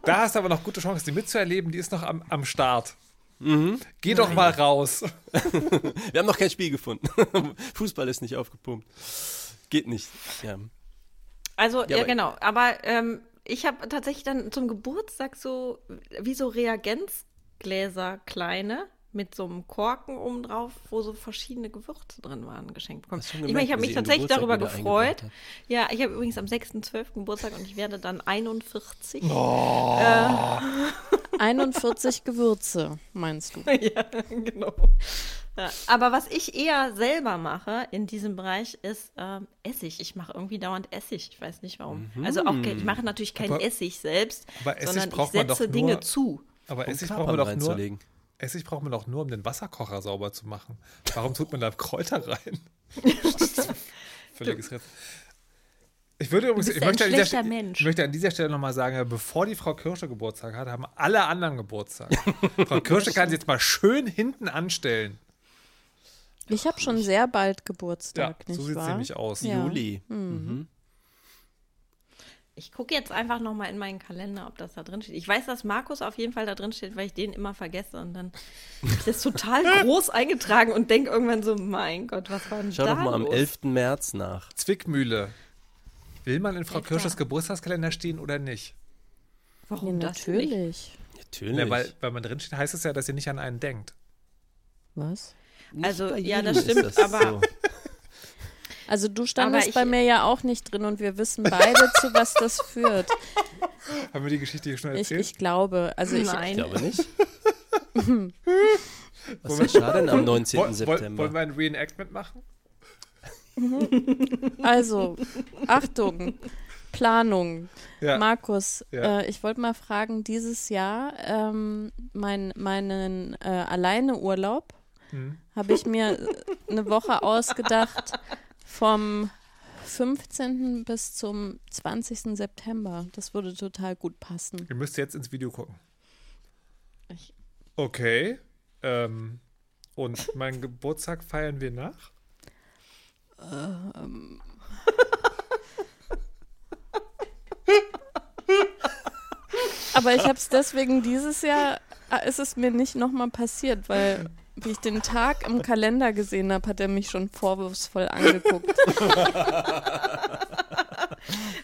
Da hast du aber noch gute Chancen, die mitzuerleben, die ist noch am, am Start. Geh doch mal raus.
Wir haben noch kein Spiel gefunden. Fußball ist nicht aufgepumpt. Geht nicht. Ja.
Also, ja,
aber-
genau. Aber ähm, ich habe tatsächlich dann zum Geburtstag so, wie so Reagenzgläser kleine mit so einem Korken oben drauf, wo so verschiedene Gewürze drin waren, geschenkt bekommen.
Schon
Ich meine, ich
gemerkt,
habe mich tatsächlich darüber gefreut. Ja, ich habe übrigens am 6.12. Geburtstag und ich werde dann 41.
41 Gewürze, meinst du?
Ja, genau. Ja, aber was ich eher selber mache in diesem Bereich ist ähm, Essig. Ich mache irgendwie dauernd Essig. Ich weiß nicht warum. Also auch, ich mache natürlich keinen
Aber-
Essig selbst,
aber Essig
sondern ich setze Dinge
nur-
zu.
Aber Essig braucht, man doch nur. Essig braucht man doch nur, um den Wasserkocher sauber zu machen. Warum tut man da Kräuter rein? Völliges Rätsel. Ich würde übrigens, ich möchte, an dieser,
schlechter
Ste-
Mensch.
ich möchte an dieser Stelle nochmal sagen, bevor die Frau Kirsche Geburtstag hat, haben alle anderen Geburtstag. Frau Kirsche kann sich jetzt mal schön hinten anstellen.
Ich habe schon sehr bald
Ja,
Geburtstag, nicht
so sieht es nämlich aus.
Ja.
Juli. Mhm.
Ich gucke jetzt einfach nochmal in meinen Kalender, ob das da drin steht. Ich weiß, dass Markus auf jeden Fall da drin steht, weil ich den immer vergesse. Und dann habe ich das total groß eingetragen und denke irgendwann so, mein Gott, was war denn
Schau
da
doch mal am
los?
11. März nach.
Zwickmühle. Will man in Frau
Elfter.
Kirsches Geburtstagskalender stehen oder nicht?
Ja,
Warum das nicht?
natürlich.
Natürlich.
Ja, weil, weil man drin steht, heißt es ja, dass ihr nicht an einen denkt.
Was?
Nicht
Also, ja, das stimmt, aber-
so.
Also du standest
ich-
bei mir ja auch nicht drin und wir wissen beide, zu was das führt.
Haben wir die Geschichte hier schon
Ich,
erzählt?
ich glaube, also ich,
Ich
Nein.
glaube nicht. Was geschah denn am 19.
Woll- woll-
September?
Wollen wir ein Reenactment machen?
Also Achtung, Planung.
Ja.
Markus,
Ja.
äh, ich wollte mal fragen, dieses Jahr ähm, mein, meinen äh, Alleineurlaub
Hm.
habe ich mir äh, eine Woche ausgedacht vom 15. bis zum 20. September. Das würde total gut passen.
Ihr müsst jetzt ins Video gucken.
Ich-
Okay. Ähm, und meinen Geburtstag feiern wir nach?
Aber ich habe es deswegen dieses Jahr, äh, ist es mir nicht nochmal passiert, weil wie ich den Tag im Kalender gesehen habe, hat er mich schon vorwurfsvoll angeguckt.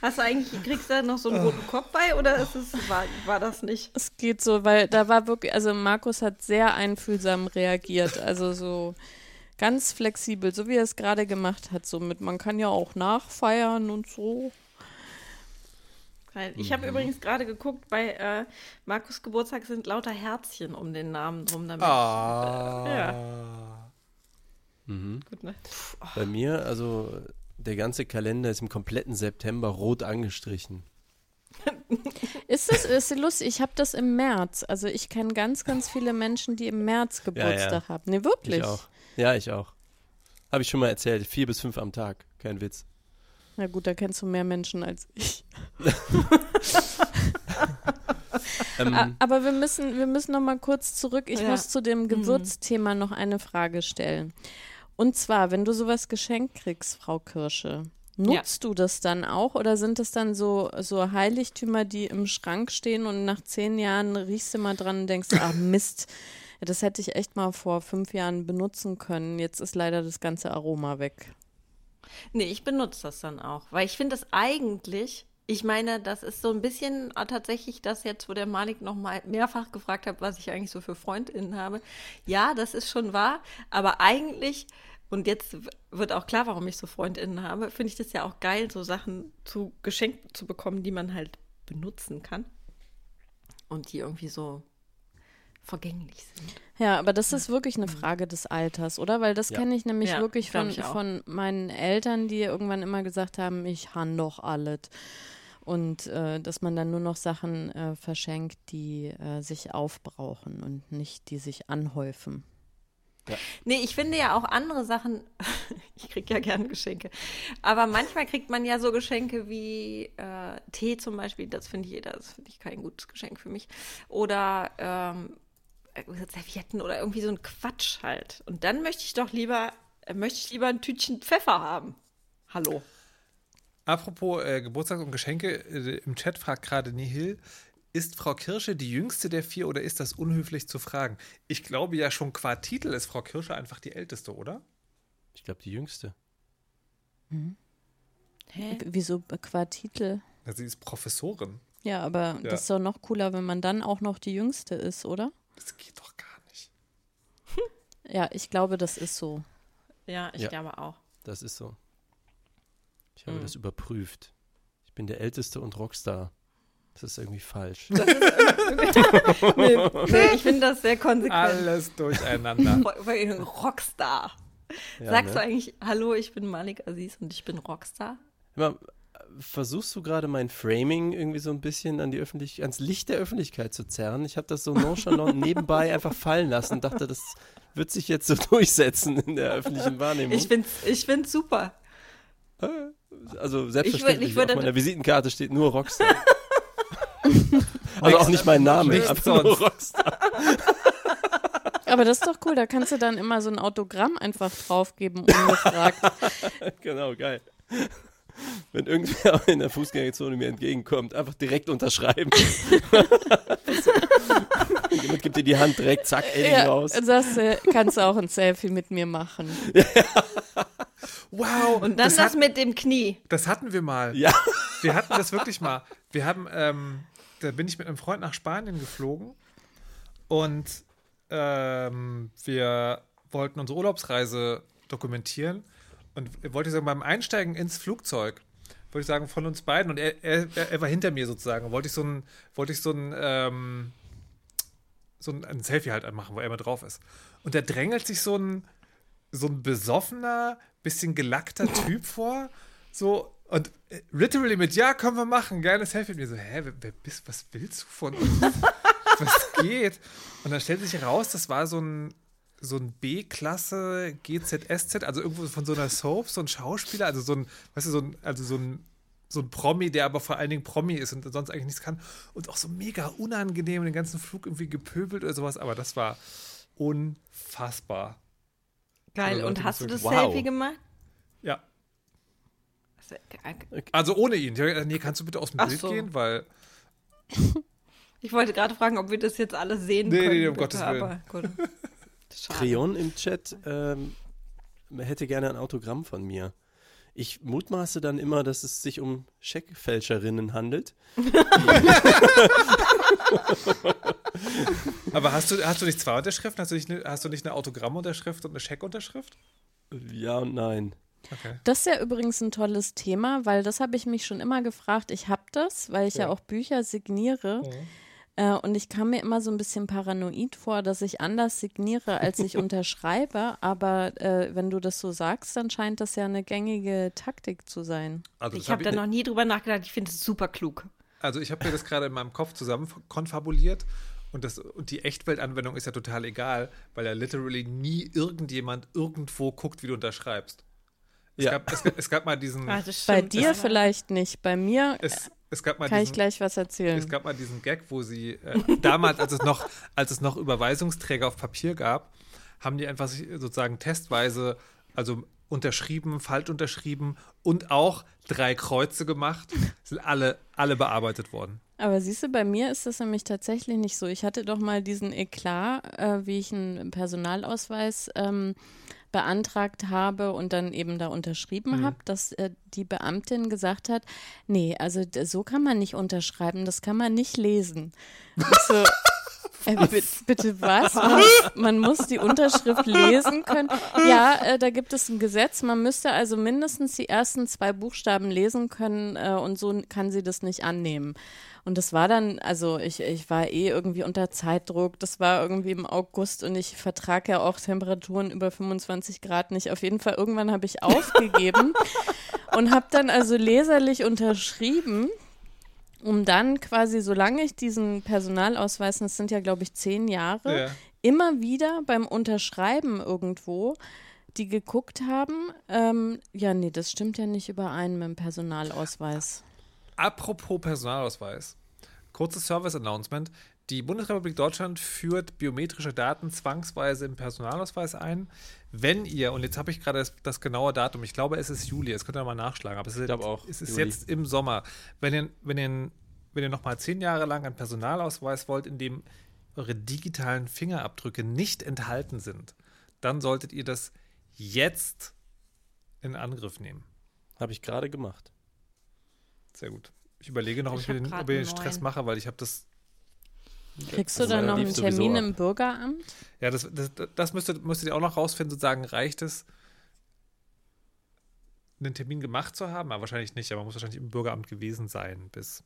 Hast du eigentlich, kriegst du da noch so einen roten Kopf bei oder ist es, war, war das nicht?
Es geht so, weil da war wirklich, also Markus hat sehr einfühlsam reagiert. Also so ganz flexibel, so wie er es gerade gemacht hat. So mit, man kann ja auch nachfeiern und so.
Ich habe übrigens gerade geguckt, bei äh, Markus Geburtstag sind lauter Herzchen um den Namen drum. Damit,
Ah.
äh, ja.
Mhm.
Gut, ne? Pff, oh.
Bei mir, also der ganze Kalender ist im kompletten September rot angestrichen.
Ist das ist lustig? Ich habe das im März. Also ich kenne ganz, ganz viele Menschen, die im März Geburtstag haben. Nee, wirklich.
Ich auch. Ja, ich auch. Habe ich schon mal erzählt. Vier bis fünf am Tag. Kein Witz.
Na gut, da kennst du mehr Menschen als ich.
Ähm,
Aber wir müssen, wir müssen noch mal kurz zurück. Ich
Ja.
muss zu dem
Mhm.
Gewürzthema noch eine Frage stellen. Und zwar, wenn du sowas geschenkt kriegst, Frau Kirsche, nutzt du das dann auch oder sind es dann so, so Heiligtümer, die im Schrank stehen und nach zehn Jahren riechst du mal dran und denkst, ah Mist, das hätte ich echt mal vor fünf Jahren benutzen können. Jetzt ist leider das ganze Aroma weg.
Nee, ich benutze das dann auch, weil ich finde das eigentlich, ich meine, das ist so ein bisschen tatsächlich das jetzt, wo der Malik noch mal mehrfach gefragt hat, was ich eigentlich so für FreundInnen habe. Ja, das ist schon wahr, aber eigentlich, und jetzt wird auch klar, warum ich so FreundInnen habe, finde ich das ja auch geil, so Sachen zu geschenkt zu bekommen, die man halt benutzen kann und die irgendwie so vergänglich sind.
Ja, aber das ist wirklich eine Frage des Alters, oder? Weil das
Ja.
kenne ich nämlich
Ja,
wirklich von,
ich
von meinen Eltern, die irgendwann immer gesagt haben, ich han doch alles. Und äh, dass man dann nur noch Sachen äh, verschenkt, die äh, sich aufbrauchen und nicht die sich anhäufen.
Nee, ich finde ja auch andere Sachen, ich kriege ja gerne Geschenke, aber manchmal kriegt man ja so Geschenke wie äh, Tee zum Beispiel, das finde ich, das finde ich kein gutes Geschenk für mich. Oder ähm, äh, Servietten oder irgendwie so ein Quatsch halt. Und dann möchte ich doch lieber, äh, möchte ich lieber ein Tütchen Pfeffer haben. Hallo.
Apropos äh, Geburtstag und Geschenke, äh, im Chat fragt gerade Nihil, ist Frau Kirsche die jüngste der vier oder ist das unhöflich zu fragen? Ich glaube ja schon qua Titel ist Frau Kirsche einfach die älteste, oder?
ich glaube, die jüngste.
Hä?
W- Wieso qua Titel?
Ja, sie ist Professorin.
Ja, aber
Ja.
das ist doch noch cooler, wenn man dann auch noch die Jüngste ist, oder?
Das geht doch gar nicht.
Ja, ich glaube, das ist so.
Ja, ich
Ja.
glaube auch.
Das ist so. Ich habe
Hm.
das überprüft. Ich bin der Älteste und Rockstar. Das ist irgendwie falsch.
Nee, nee ich finde das sehr konsequent.
Alles durcheinander.
Rockstar.
Ja,
Sagst du
ne?
eigentlich, hallo, ich bin Malik Aziz und ich bin Rockstar?
Mal, versuchst du gerade mein Framing irgendwie so ein bisschen an die Öffentlich ans Licht der Öffentlichkeit zu zerren? Ich habe das so nonchalant nebenbei einfach fallen lassen und dachte, das wird sich jetzt so durchsetzen in der öffentlichen Wahrnehmung.
Ich find's, ich find's super.
also selbstverständlich,
ich würde-
auf meiner Visitenkarte steht nur Rockstar. also auch nicht mein Name,
Nichts
einfach nur
sonst.
Rockstar.
Aber das ist doch cool, da kannst du dann immer so ein Autogramm einfach draufgeben, ungefragt.
Genau, geil. Wenn irgendwer in der Fußgängerzone mir entgegenkommt, einfach direkt unterschreiben. Jemand gibt dir die Hand direkt, zack, Edding
ja,
raus.
und sagst du, kannst du auch ein Selfie mit mir machen.
Wow.
Und dann das,
das, hat,
mit dem Knie.
das hatten wir mal.
Ja.
Wir hatten das wirklich mal. Wir haben, ähm, da bin ich mit einem Freund nach Spanien geflogen und ähm, wir wollten unsere Urlaubsreise dokumentieren und ich wollte sagen, beim Einsteigen ins Flugzeug, wollte ich sagen, von uns beiden und er, er, er war hinter mir sozusagen, wollte ich so ein, wollte ich so ein, ähm, so ein, ein Selfie halt anmachen, wo er immer drauf ist. Und da drängelt sich so ein, so ein besoffener, bisschen gelackter Typ vor, so und äh, literally mit Ja, können wir machen, geiles Selfie. Und mir so, hä, wer, wer bist, was willst du von uns? was geht? Und dann stellt sich raus, das war so ein so ein B-Klasse GZSZ, also irgendwo von so einer Soap, so ein Schauspieler, also so ein, weißt du, so ein, also so ein, so ein Promi, der aber vor allen Dingen Promi ist und sonst eigentlich nichts kann und auch so mega unangenehm den ganzen Flug irgendwie gepöbelt oder sowas, aber das war unfassbar.
Geil.
Leute,
Und hast du
das
wow.
Selfie gemacht?
Ja- also ohne ihn. Gesagt, Nee, kannst du bitte aus dem
Ach
Bild
so.
gehen, weil
Ich wollte gerade fragen, ob wir das jetzt alle sehen
Nee,
können.
nee, um
bitte,
Gottes Willen.
aber gut.
Creon im Chat ähm, hätte gerne ein Autogramm von mir. Ich mutmaße dann immer, dass es sich um Scheckfälscherinnen handelt.
Aber hast du, hast du nicht zwei Unterschriften? Hast du nicht eine, hast du nicht eine Autogrammunterschrift und eine Scheckunterschrift?
Ja und nein.
Okay.
Das ist ja übrigens ein tolles Thema, weil das habe ich mich schon immer gefragt. Ich habe das, weil ich ja,
Ja.
auch Bücher signiere. Äh, und ich kam mir immer so ein bisschen paranoid vor, dass ich anders signiere, als ich unterschreibe. Aber äh, wenn du das so sagst, dann scheint das ja eine gängige Taktik zu sein.
Also,
Ich habe
hab
da noch nie drüber nachgedacht. Ich finde es super klug.
Also ich habe mir das gerade in meinem Kopf zusammen konfabuliert und, das, und die Echtweltanwendung ist ja total egal, weil ja literally nie irgendjemand irgendwo guckt, wie du unterschreibst. Es,
Ja.
gab, es, gab- es gab mal diesen,
Ah, das
Bei
stimmt.
dir
Das-
vielleicht nicht, bei mir
es, es gab mal
kann ich
diesen,
gleich was erzählen.
es gab mal diesen Gag, wo sie äh, damals, als es noch, als es noch Überweisungsträger auf Papier gab, haben die einfach sich sozusagen testweise, also unterschrieben, falsch unterschrieben und auch drei Kreuze gemacht, sind alle, alle bearbeitet worden.
Aber siehst du, bei mir ist das nämlich tatsächlich nicht so. Ich hatte doch mal diesen Eklat, äh, wie ich einen Personalausweis ähm, beantragt habe und dann eben da unterschrieben habe, dass äh, die Beamtin gesagt hat, nee, also so kann man nicht unterschreiben, das kann man nicht lesen. So, äh, bi- bitte was? Man, man muss die Unterschrift lesen können. Ja, äh, da gibt es ein Gesetz. Man müsste also mindestens die ersten zwei Buchstaben lesen können äh, und so kann sie das nicht annehmen. Und das war dann, also ich, ich war eh irgendwie unter Zeitdruck. Das war irgendwie im August und ich vertrage ja auch Temperaturen über 25 Grad nicht. Auf jeden Fall, irgendwann habe ich aufgegeben und habe dann also leserlich unterschrieben um dann quasi, solange ich diesen Personalausweis, das sind ja, glaube ich, zehn Jahre,
Ja.
immer wieder beim Unterschreiben irgendwo, die geguckt haben, ähm, ja, nee, das stimmt ja nicht überein mit dem Personalausweis.
Apropos Personalausweis. Kurzes Service-Announcement. Die Bundesrepublik Deutschland führt biometrische Daten zwangsweise im Personalausweis ein. Wenn ihr, und jetzt habe ich gerade das, das genaue Datum, ich glaube, es ist Juli, es könnt ihr mal nachschlagen, aber es ist,
auch,
es ist
Juli.
jetzt im Sommer. Wenn ihr, wenn ihr, wenn ihr nochmal zehn Jahre lang einen Personalausweis wollt, in dem eure digitalen Fingerabdrücke nicht enthalten sind, dann solltet ihr das jetzt in Angriff nehmen.
Habe ich gerade gemacht.
Sehr gut. Ich überlege noch, ob
Ich
ich, mir
hab
den, ob ich den Stress mache, weil ich habe das.
Kriegst du
Also
dann noch einen Termin
ab.
im Bürgeramt?
Ja, das, das, das müsstet, müsstet ihr auch noch rausfinden, sozusagen, reicht es, einen Termin gemacht zu haben? Aber wahrscheinlich nicht, aber man muss wahrscheinlich im Bürgeramt gewesen sein bis.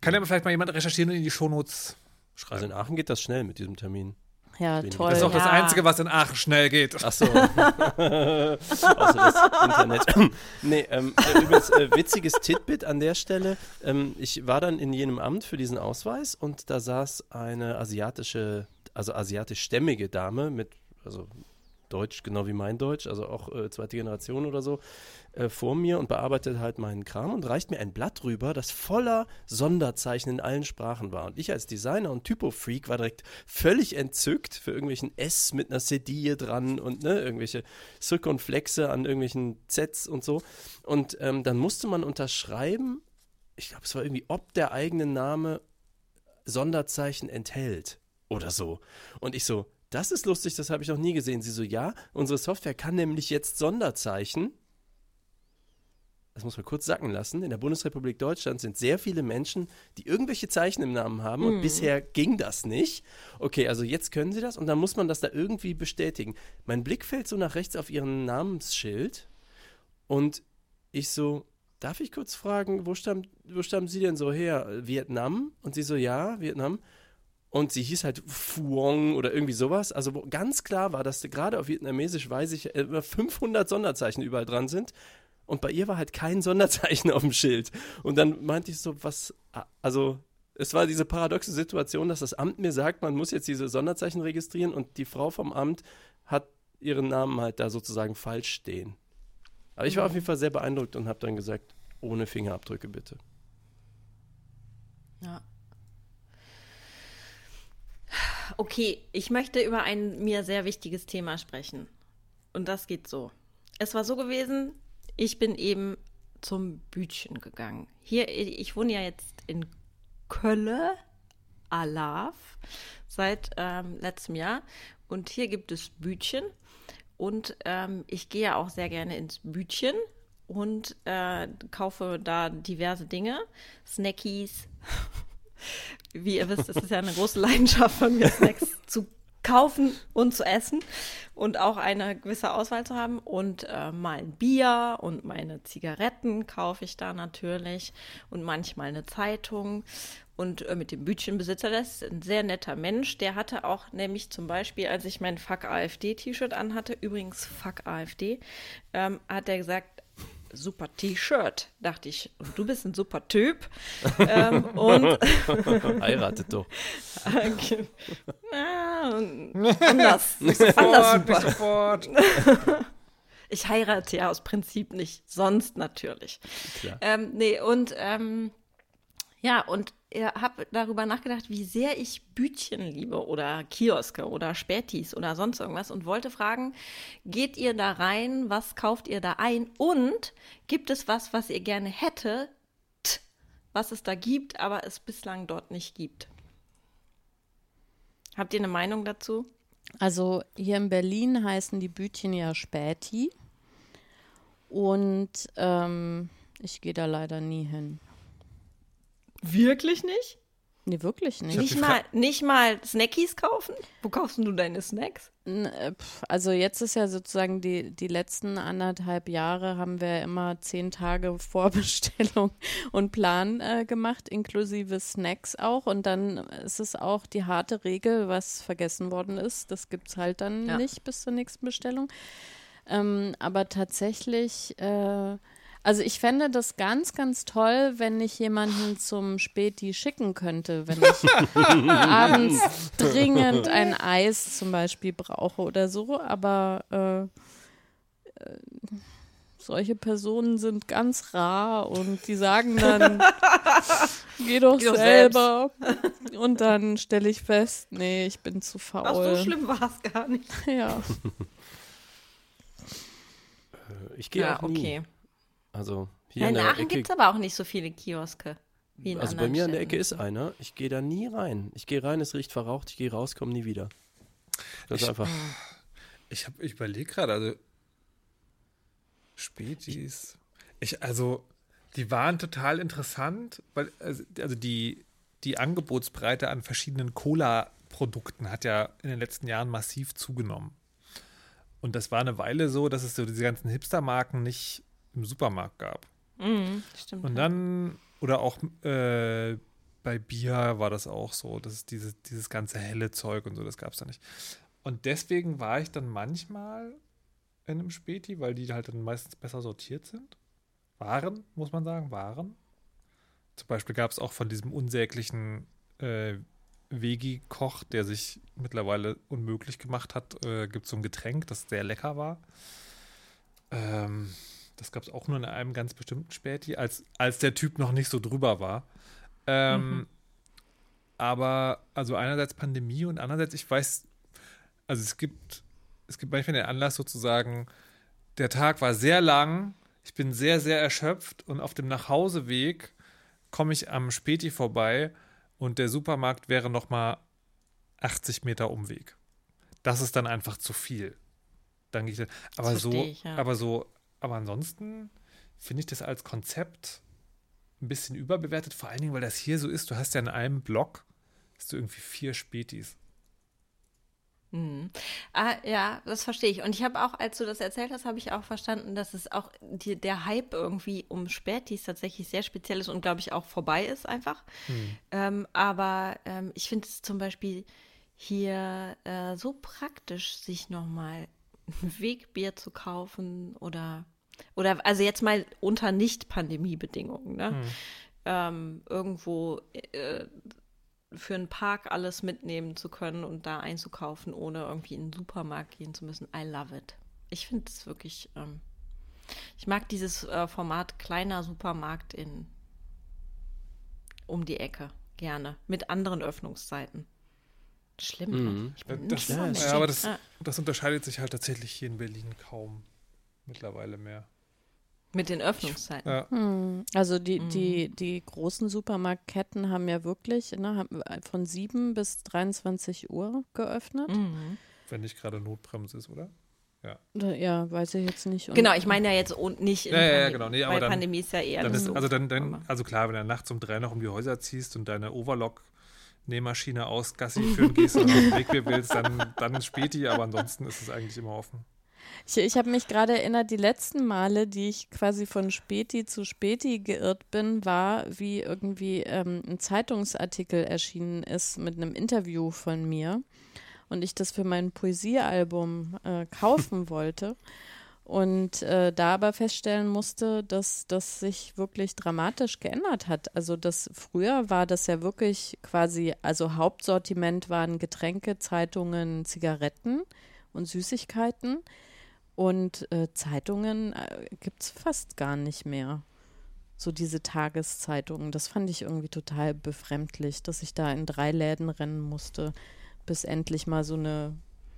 Kann ja vielleicht mal jemand recherchieren und in die Shownotes
Also
schreiben.
in Aachen geht das schnell mit diesem Termin.
Ja,
Wenig.
toll.
das ist auch das
Ja.
Einzige, was in Aachen schnell geht.
Ach so. Außer das Internet. nee, ähm, äh, übrigens, äh, witziges Titbit an der Stelle. Ähm, ich war dann in jenem Amt für diesen Ausweis und da saß eine asiatische, also asiatischstämmige Dame mit, also Deutsch, genau wie mein Deutsch, also auch äh, zweite Generation oder so, äh, vor mir und bearbeitet halt meinen Kram und reicht mir ein Blatt rüber, das voller Sonderzeichen in allen Sprachen war. Und ich als Designer und Typo-Freak war direkt völlig entzückt für irgendwelchen S mit einer Sedille dran und ne, irgendwelche Zirkonflexe an irgendwelchen Zs und so. Und ähm, dann musste man unterschreiben, ich glaube, es war irgendwie, ob der eigene Name Sonderzeichen enthält oder so. Und ich so, das ist lustig, das habe ich noch nie gesehen. Sie so, ja, unsere Software kann nämlich jetzt Sonderzeichen. Das muss man kurz sacken lassen. In der Bundesrepublik Deutschland sind sehr viele Menschen, die irgendwelche Zeichen im Namen haben und bisher ging das nicht. Okay, also jetzt können sie das und dann muss man das da irgendwie bestätigen. Mein Blick fällt so nach rechts auf ihren Namensschild und ich so, darf ich kurz fragen, wo stammt, wo stammen Sie denn so her? Vietnam? Und sie so, ja, Vietnam. Und sie hieß halt Phuong oder irgendwie sowas. Also wo ganz klar war, dass gerade auf Vietnamesisch weiß ich, äh, über 500 Sonderzeichen überall dran sind. Und bei ihr war halt kein Sonderzeichen auf dem Schild. Und dann meinte ich so, was, also es war diese paradoxe Situation, dass das Amt mir sagt, man muss jetzt diese Sonderzeichen registrieren und die Frau vom Amt hat ihren Namen halt da sozusagen falsch stehen. Aber ich war auf jeden Fall sehr beeindruckt und habe dann gesagt, ohne Fingerabdrücke bitte.
Ja. Okay, ich möchte über ein mir sehr wichtiges Thema sprechen. Und das geht so. Es war so gewesen, ich bin eben zum Bütchen gegangen. Hier, ich wohne ja jetzt in Kölle, Alaf, seit ähm, letztem Jahr. und hier gibt es Bütchen. Und ähm, ich gehe ja auch sehr gerne ins Bütchen und äh, kaufe da diverse Dinge. Snackies. Wie ihr wisst, es ist ja eine große Leidenschaft von mir, Snacks zu kaufen und zu essen und auch eine gewisse Auswahl zu haben. Und äh, mal ein Bier und meine Zigaretten kaufe ich da natürlich und manchmal eine Zeitung. Und äh, mit dem Bütchenbesitzer, das ist ein sehr netter Mensch. Der hatte auch nämlich zum Beispiel, als ich mein Fuck AfD-T-Shirt anhatte, übrigens Fuck AfD, ähm, hat er gesagt, super T-Shirt, dachte ich. Und du bist ein super Typ. ähm, und
Heiratet doch.
ah, anders.
Nicht
anders
sofort, nicht
super.
sofort.
Ich heirate ja aus Prinzip nicht, sonst natürlich.
Klar.
Ähm, nee, und ähm, ja, und habe darüber nachgedacht, wie sehr ich Bütchen liebe oder Kioske oder Spätis oder sonst irgendwas und wollte fragen, geht ihr da rein, was kauft ihr da ein und gibt es was, was ihr gerne hättet, was es da gibt, aber es bislang dort nicht gibt? Habt ihr eine Meinung dazu?
Also hier in Berlin heißen die Bütchen ja Späti. Und ähm, ich gehe da leider nie hin.
Wirklich nicht?
Nee, wirklich nicht.
Nicht mal, nicht mal Snackies kaufen? Wo kaufst denn du deine Snacks?
Äh, Also jetzt ist ja sozusagen die, die letzten anderthalb Jahre haben wir immer zehn Tage Vorbestellung und Plan äh, gemacht, inklusive Snacks auch. Und dann ist es auch die harte Regel, was vergessen worden ist. Das gibt es halt dann
Ja.
nicht bis zur nächsten Bestellung. Ähm, aber tatsächlich, äh, also ich fände das ganz, ganz toll, wenn ich jemanden zum Späti schicken könnte, wenn ich abends dringend ein Eis zum Beispiel brauche oder so. Aber äh, äh, solche Personen sind ganz rar und die sagen dann, geh doch
Geh doch
selber. Und dann stelle ich fest, nee, ich bin zu faul.
Ach, so schlimm war es gar nicht.
Ja.
Ich gehe
Ja,
auch nie.
okay.
Also hier
Ja,
in
in
der
Aachen
Ecke.
gibt es aber auch nicht so viele Kioske. Wie in
also bei mir an der. Ecke ist einer. Ich gehe da nie rein. Ich gehe rein, es riecht verraucht. Ich gehe raus, komme nie wieder. Das ist
Ich-
einfach.
Ich, hab- ich überlege gerade, also Spätis. Ich, also, die waren total interessant, weil, also, also die, die Angebotsbreite an verschiedenen Cola-Produkten hat ja in den letzten Jahren massiv zugenommen. Und das war eine Weile so, dass es so diese ganzen Hipster-Marken nicht im Supermarkt gab.
Mhm, stimmt.
Und dann, oder auch äh, bei Bier war das auch so, dass es dieses, dieses ganze helle Zeug und so, das gab es da nicht. Und deswegen war ich dann manchmal in einem Späti, weil die halt dann meistens besser sortiert sind. Waren, muss man sagen, waren. Zum Beispiel gab es auch von diesem unsäglichen äh, Vegi-Koch, der sich mittlerweile unmöglich gemacht hat, äh, gibt es so ein Getränk, das sehr lecker war. Ähm, das gab es auch nur in einem ganz bestimmten Späti, als, als der Typ noch nicht so drüber war. Ähm, Aber, also einerseits Pandemie und andererseits, ich weiß, also es gibt, es gibt manchmal den Anlass sozusagen, der Tag war sehr lang, ich bin sehr, sehr erschöpft und auf dem Nachhauseweg komme ich am Späti vorbei und der Supermarkt wäre nochmal 80 Meter Umweg. Das ist dann einfach zu viel. Dann gehe ich, dann- aber so,
ich, ja.
aber so, aber ansonsten finde ich das als Konzept ein bisschen überbewertet, vor allen Dingen, weil das hier so ist, du hast ja in einem Block hast du irgendwie vier Spätis.
Mhm. Ah, ja, das verstehe ich. Und ich habe auch, als du das erzählt hast, habe ich auch verstanden, dass es auch die, der Hype irgendwie um Spätis tatsächlich sehr speziell ist und glaube ich auch vorbei ist einfach. Ähm, aber ähm, ich finde es zum Beispiel hier äh, so praktisch, sich nochmal ein Wegbier zu kaufen oder oder also jetzt mal unter Nicht-Pandemie-Bedingungen, ne? Ähm, irgendwo äh, für einen Park alles mitnehmen zu können und da einzukaufen, ohne irgendwie in den Supermarkt gehen zu müssen. I love it. Ich finde es wirklich, ähm, ich mag dieses äh, Format kleiner Supermarkt in um die Ecke gerne mit anderen Öffnungszeiten. Schlimm. ne?
Mhm.
Ich bin
Das,
nicht
Ja,
aber das, das unterscheidet sich halt tatsächlich hier in Berlin kaum mittlerweile mehr.
Mit den Öffnungszeiten.
Ja.
Hm, Also die,
Mhm.
die, die großen Supermarktketten haben ja wirklich ne, haben von 7 bis 23 Uhr geöffnet.
Mhm.
wenn nicht gerade Notbremse ist, oder?
Ja. ja, weiß ich jetzt nicht.
Und genau, ich meine ja jetzt und nicht
in ja, ja, ja, genau. Nee,
aber dann, Pandemie ist ja eher
dann ist, also dann, dann, also klar, wenn du nachts um drei noch um die Häuser ziehst und deine Overlock Nähmaschine aus Gassi führen gehst und auf den Weg willst, dann, dann ist Späti, aber ansonsten ist es eigentlich immer offen.
Ich, ich habe mich gerade erinnert, die letzten Male, die ich quasi von Späti zu Späti geirrt bin, war, wie irgendwie ähm, ein Zeitungsartikel erschienen ist mit einem Interview von mir und ich das für mein Poesiealbum äh, kaufen wollte. Und äh, da aber feststellen musste, dass das sich wirklich dramatisch geändert hat. Also das früher war das ja wirklich quasi, also Hauptsortiment waren Getränke, Zeitungen, Zigaretten und Süßigkeiten. Und äh, Zeitungen äh, gibt es fast gar nicht mehr. So diese Tageszeitungen. Das fand ich irgendwie total befremdlich, dass ich da in drei Läden rennen musste, bis endlich mal so eine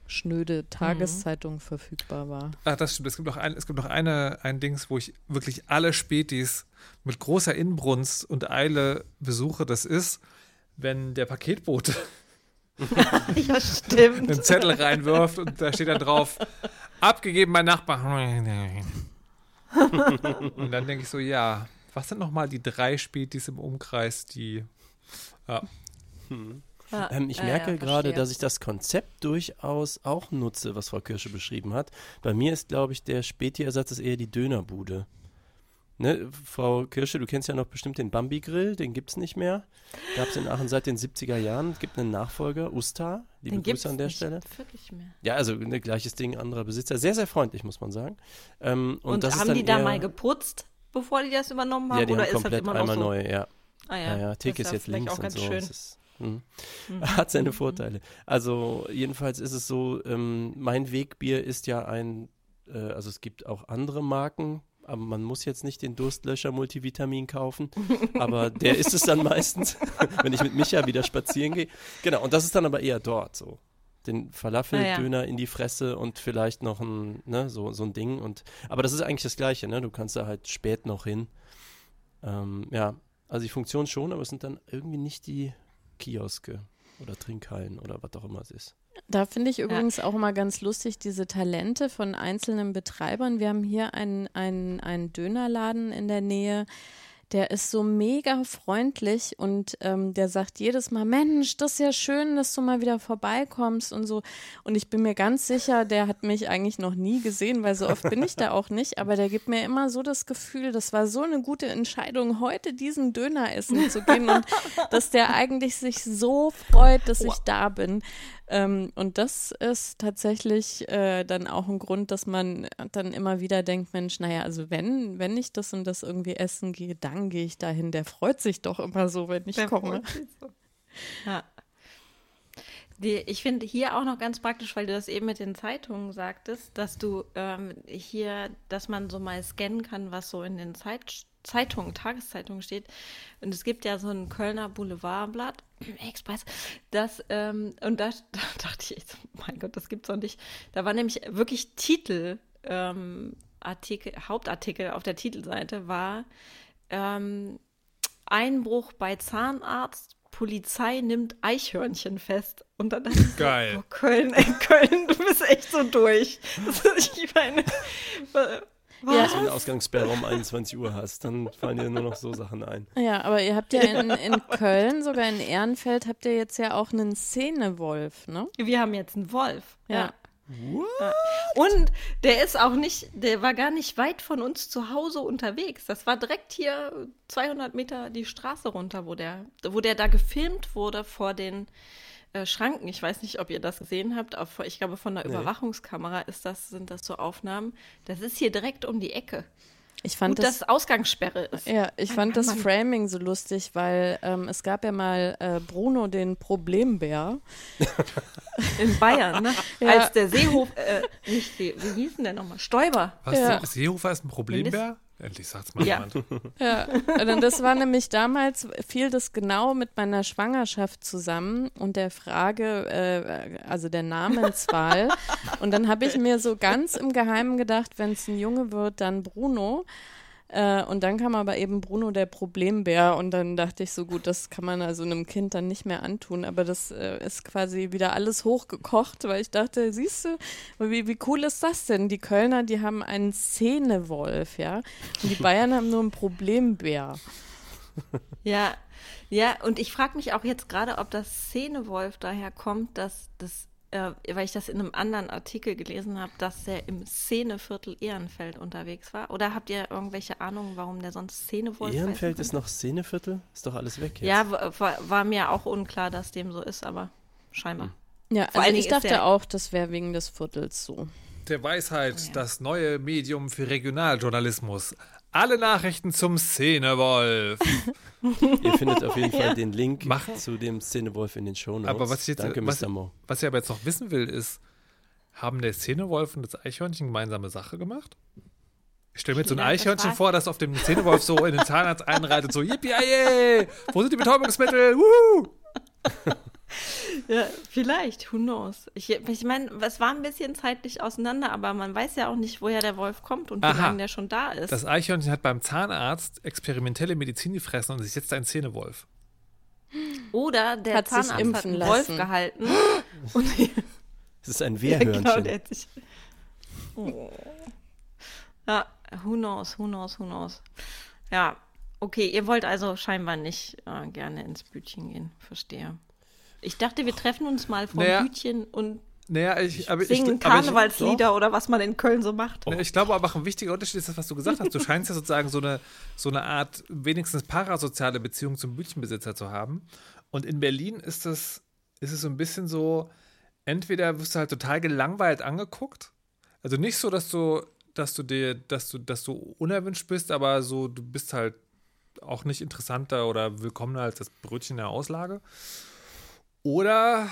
schnöde Tageszeitung mhm. verfügbar war.
Ach, das stimmt. Es gibt noch ein, es gibt noch eine, ein Dings, wo ich wirklich alle Spätis mit großer Inbrunst und Eile besuche. Das ist, wenn der Paketbote
ja, stimmt.
einen Zettel reinwirft und da steht dann drauf, abgegeben mein Nachbar. und dann denke ich so, ja, was sind nochmal die drei Spätis im Umkreis, die ja.
Hm. Ja, ähm, ich merke ja, gerade, dass ich das Konzept durchaus auch nutze, was Frau Kirsche beschrieben hat. Bei mir ist, glaube ich, der Späti-Ersatz eher die Dönerbude. Ne, Frau Kirsche, du kennst ja noch bestimmt den Bambi-Grill, den gibt es nicht mehr. Gab es in Aachen seit den 70er Jahren. Es gibt einen Nachfolger, Usta. Liebe den Grüße an der Stelle. Wirklich mehr. Ja, also ne, gleiches Ding, anderer Besitzer. Sehr, sehr freundlich, muss man sagen.
Ähm, und, und haben die da mal geputzt, bevor die das übernommen haben?
Ja, die
oder
haben komplett ist das immer einmal so? neu, ja.
Ah ja,
ja, ja Theke ist, jetzt links und so. Schön. Hm. Mhm. Hat seine Vorteile. Also jedenfalls ist es so, ähm, mein Wegbier ist ja ein, äh, also es gibt auch andere Marken, aber man muss jetzt nicht den Durstlöscher Multivitamin kaufen, aber der ist es dann meistens, wenn ich mit Micha wieder spazieren gehe. Genau, und das ist dann aber eher dort so. Den Falafeldöner ah, ja. in die Fresse und vielleicht noch ein, ne, so, so ein Ding. Und, aber das ist eigentlich das Gleiche, ne? Du kannst da halt spät noch hin. Ähm, ja, also die Funktion schon, aber es sind dann irgendwie nicht die Kioske oder Trinkhallen oder was auch immer es ist.
Da finde ich übrigens ja. auch immer ganz lustig diese Talente von einzelnen Betreibern. Wir haben hier einen, einen, einen Dönerladen in der Nähe, der ist so mega freundlich und ähm, der sagt jedes Mal, Mensch, das ist ja schön, dass du mal wieder vorbeikommst und so. Und ich bin mir ganz sicher, der hat mich eigentlich noch nie gesehen, weil so oft bin ich da auch nicht, aber der gibt mir immer so das Gefühl, das war so eine gute Entscheidung, heute diesen Döner essen zu gehen und dass der eigentlich sich so freut, dass ich da bin. Ähm, und das ist tatsächlich äh, dann auch ein Grund, dass man dann immer wieder denkt, Mensch, naja, also wenn, wenn ich das und das irgendwie essen gehe, dann gehe ich dahin. Der freut sich doch immer so, wenn ich Der komme. So.
Ja. Die, ich finde hier auch noch ganz praktisch, weil du das eben mit den Zeitungen sagtest, dass du ähm, hier, dass man so mal scannen kann, was so in den Zeit, Zeitungen, Tageszeitungen steht. Und es gibt ja so ein Kölner Boulevardblatt, Express, das, ähm, und da, da, dachte ich, mein Gott, das gibt's doch nicht. Da war nämlich wirklich Titel, ähm, Artikel, Hauptartikel auf der Titelseite war ähm, Einbruch bei Zahnarzt, Polizei nimmt Eichhörnchen fest. Und dann dachte ich
Geil.
So, oh, Köln, ey, Köln, du bist echt so durch. ich meine,
was? Ja. Wenn du eine Ausgangssperre um 21 Uhr hast, dann fallen dir nur noch so Sachen ein.
Ja, aber ihr habt ja in, in Köln, sogar in Ehrenfeld, habt ihr jetzt ja auch einen Szenewolf, ne?
Wir haben jetzt einen Wolf, ja. ja.
What?
Und der ist auch nicht, der war gar nicht weit von uns zu Hause unterwegs. Das war direkt hier 200 Meter die Straße runter, wo der, wo der da gefilmt wurde vor den äh, Schranken. Ich weiß nicht, ob ihr das gesehen habt. Auf, ich glaube, von der nee. Überwachungskamera ist das, sind das so Aufnahmen. Das ist hier direkt um die Ecke.
Ich fand
Gut, das, dass Ausgangssperre ist.
Ja, ich fand das Framing so lustig, weil ähm, es gab ja mal äh, Bruno den Problembär.
In Bayern, ne? Ja. Als der Seehof, äh, nicht See, wie hieß denn der nochmal? Stoiber.
Was, ja. Seehofer ist ein Problembär? Endlich sagt's mal
ja. jemand. Ja, und das war nämlich damals, fiel das genau mit meiner Schwangerschaft zusammen und der Frage, äh, also der Namenswahl. und dann habe ich mir so ganz im Geheimen gedacht, wenn es ein Junge wird, dann Bruno. Äh, und dann kam aber eben Bruno der Problembär und dann dachte ich so gut, das kann man also einem Kind dann nicht mehr antun. Aber das äh, ist quasi wieder alles hochgekocht, weil ich dachte, siehst du, wie, wie cool ist das denn? Die Kölner, die haben einen Szenewolf, ja. Und die Bayern haben nur einen Problembär.
Ja, ja, und ich frage mich auch jetzt gerade, ob das Szenewolf daher kommt, dass das äh, weil ich das in einem anderen Artikel gelesen habe, dass er im Szeneviertel Ehrenfeld unterwegs war. Oder habt ihr irgendwelche Ahnungen, warum der sonst Szenewolf
Ehrenfeld ist noch Szeneviertel? Ist doch alles weg jetzt.
Ja, war, war, mir auch unklar, dass dem so ist, aber scheinbar.
Hm. Ja, also ich dachte auch, das wäre wegen des Viertels so.
Der Weisheit, oh ja. das neue Medium für Regionaljournalismus. Alle Nachrichten zum Szenewolf.
Ihr findet auf jeden Fall ja. den Link Machen. zu dem Szenewolf in den Shownotes.
Aber was ich, jetzt, Danke, was, was ich aber jetzt noch wissen will, ist, haben der Szenewolf und das Eichhörnchen gemeinsame Sache gemacht? Ich stelle mir jetzt so ein Eichhörnchen vor, das auf dem Szenewolf so in den Zahnarzt einreitet, so yippie wo sind die Betäubungsmittel? Wuhu!
Ja, vielleicht, who knows. Ich, ich meine, es war ein bisschen zeitlich auseinander, aber man weiß ja auch nicht, woher der Wolf kommt und Aha. wie lange der schon da ist.
Das Eichhörnchen hat beim Zahnarzt experimentelle Medizin gefressen und ist jetzt ein Zähnewolf.
Oder der hat Zahnarzt sich hat einen lassen. Wolf gehalten. und
das ist ein Wehrhörnchen. Ja, genau, sich,
oh. ja, who knows, who knows, who knows. Ja, okay, ihr wollt also scheinbar nicht äh, gerne ins Bütchen gehen, verstehe. Ich dachte, wir treffen uns mal vom naja, Bütchen und
naja, ich, aber
singen
ich,
Karnevalslieder ich, oder was man in Köln so macht.
Ich glaube aber auch ein wichtiger Unterschied ist das, was du gesagt hast. Du scheinst ja sozusagen so eine, so eine Art wenigstens parasoziale Beziehung zum Bütchenbesitzer zu haben. Und in Berlin ist es, ist es so ein bisschen so, entweder wirst du halt total gelangweilt angeguckt. Also nicht so, dass du, dass du dir, dass du, dass du unerwünscht bist, aber so, du bist halt auch nicht interessanter oder willkommener als das Brötchen der Auslage. Oder,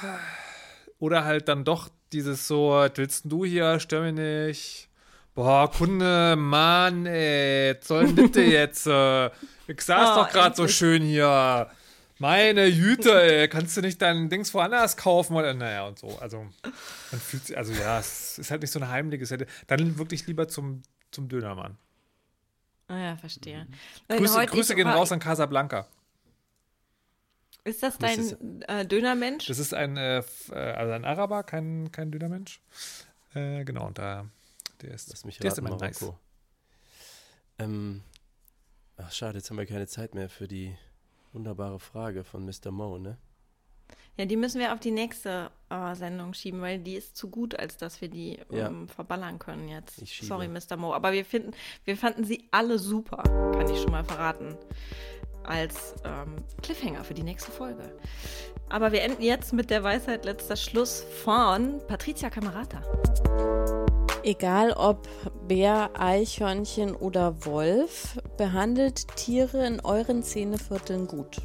oder halt dann doch dieses so, willst du hier, stör mich nicht. Boah, Kunde, Mann, ey, soll bitte jetzt? Äh, ich saß oh, doch gerade so schön hier. Meine Jüte, ey, kannst du nicht dein Dings woanders kaufen? Oder, naja, und so. Also, man fühlt sich, also ja, es ist halt nicht so ein heimliches. Dann wirklich lieber zum, zum Dönermann.
Ah ja, verstehe.
Grüße, Grüße gehen raus an Casablanca.
Ist das dein ist, äh, Dönermensch?
Das ist ein, äh, äh, also ein Araber, kein, kein Dönermensch. Äh, genau, und da, der ist,
Lass mich der raten, ist immer Marokko. nice. Ähm, ach, schade, jetzt haben wir keine Zeit mehr für die wunderbare Frage von Mr. Mo, ne?
Ja, die müssen wir auf die nächste äh, Sendung schieben, weil die ist zu gut, als dass wir die ja. ähm, verballern können jetzt. Sorry, Mr. Mo. Aber wir finden, wir fanden sie alle super, kann ich schon mal verraten als ähm, Cliffhanger für die nächste Folge. Aber wir enden jetzt mit der Weisheit letzter Schluss von Patricia Camerata.
Egal ob Bär, Eichhörnchen oder Wolf, behandelt Tiere in euren Zähnevierteln gut.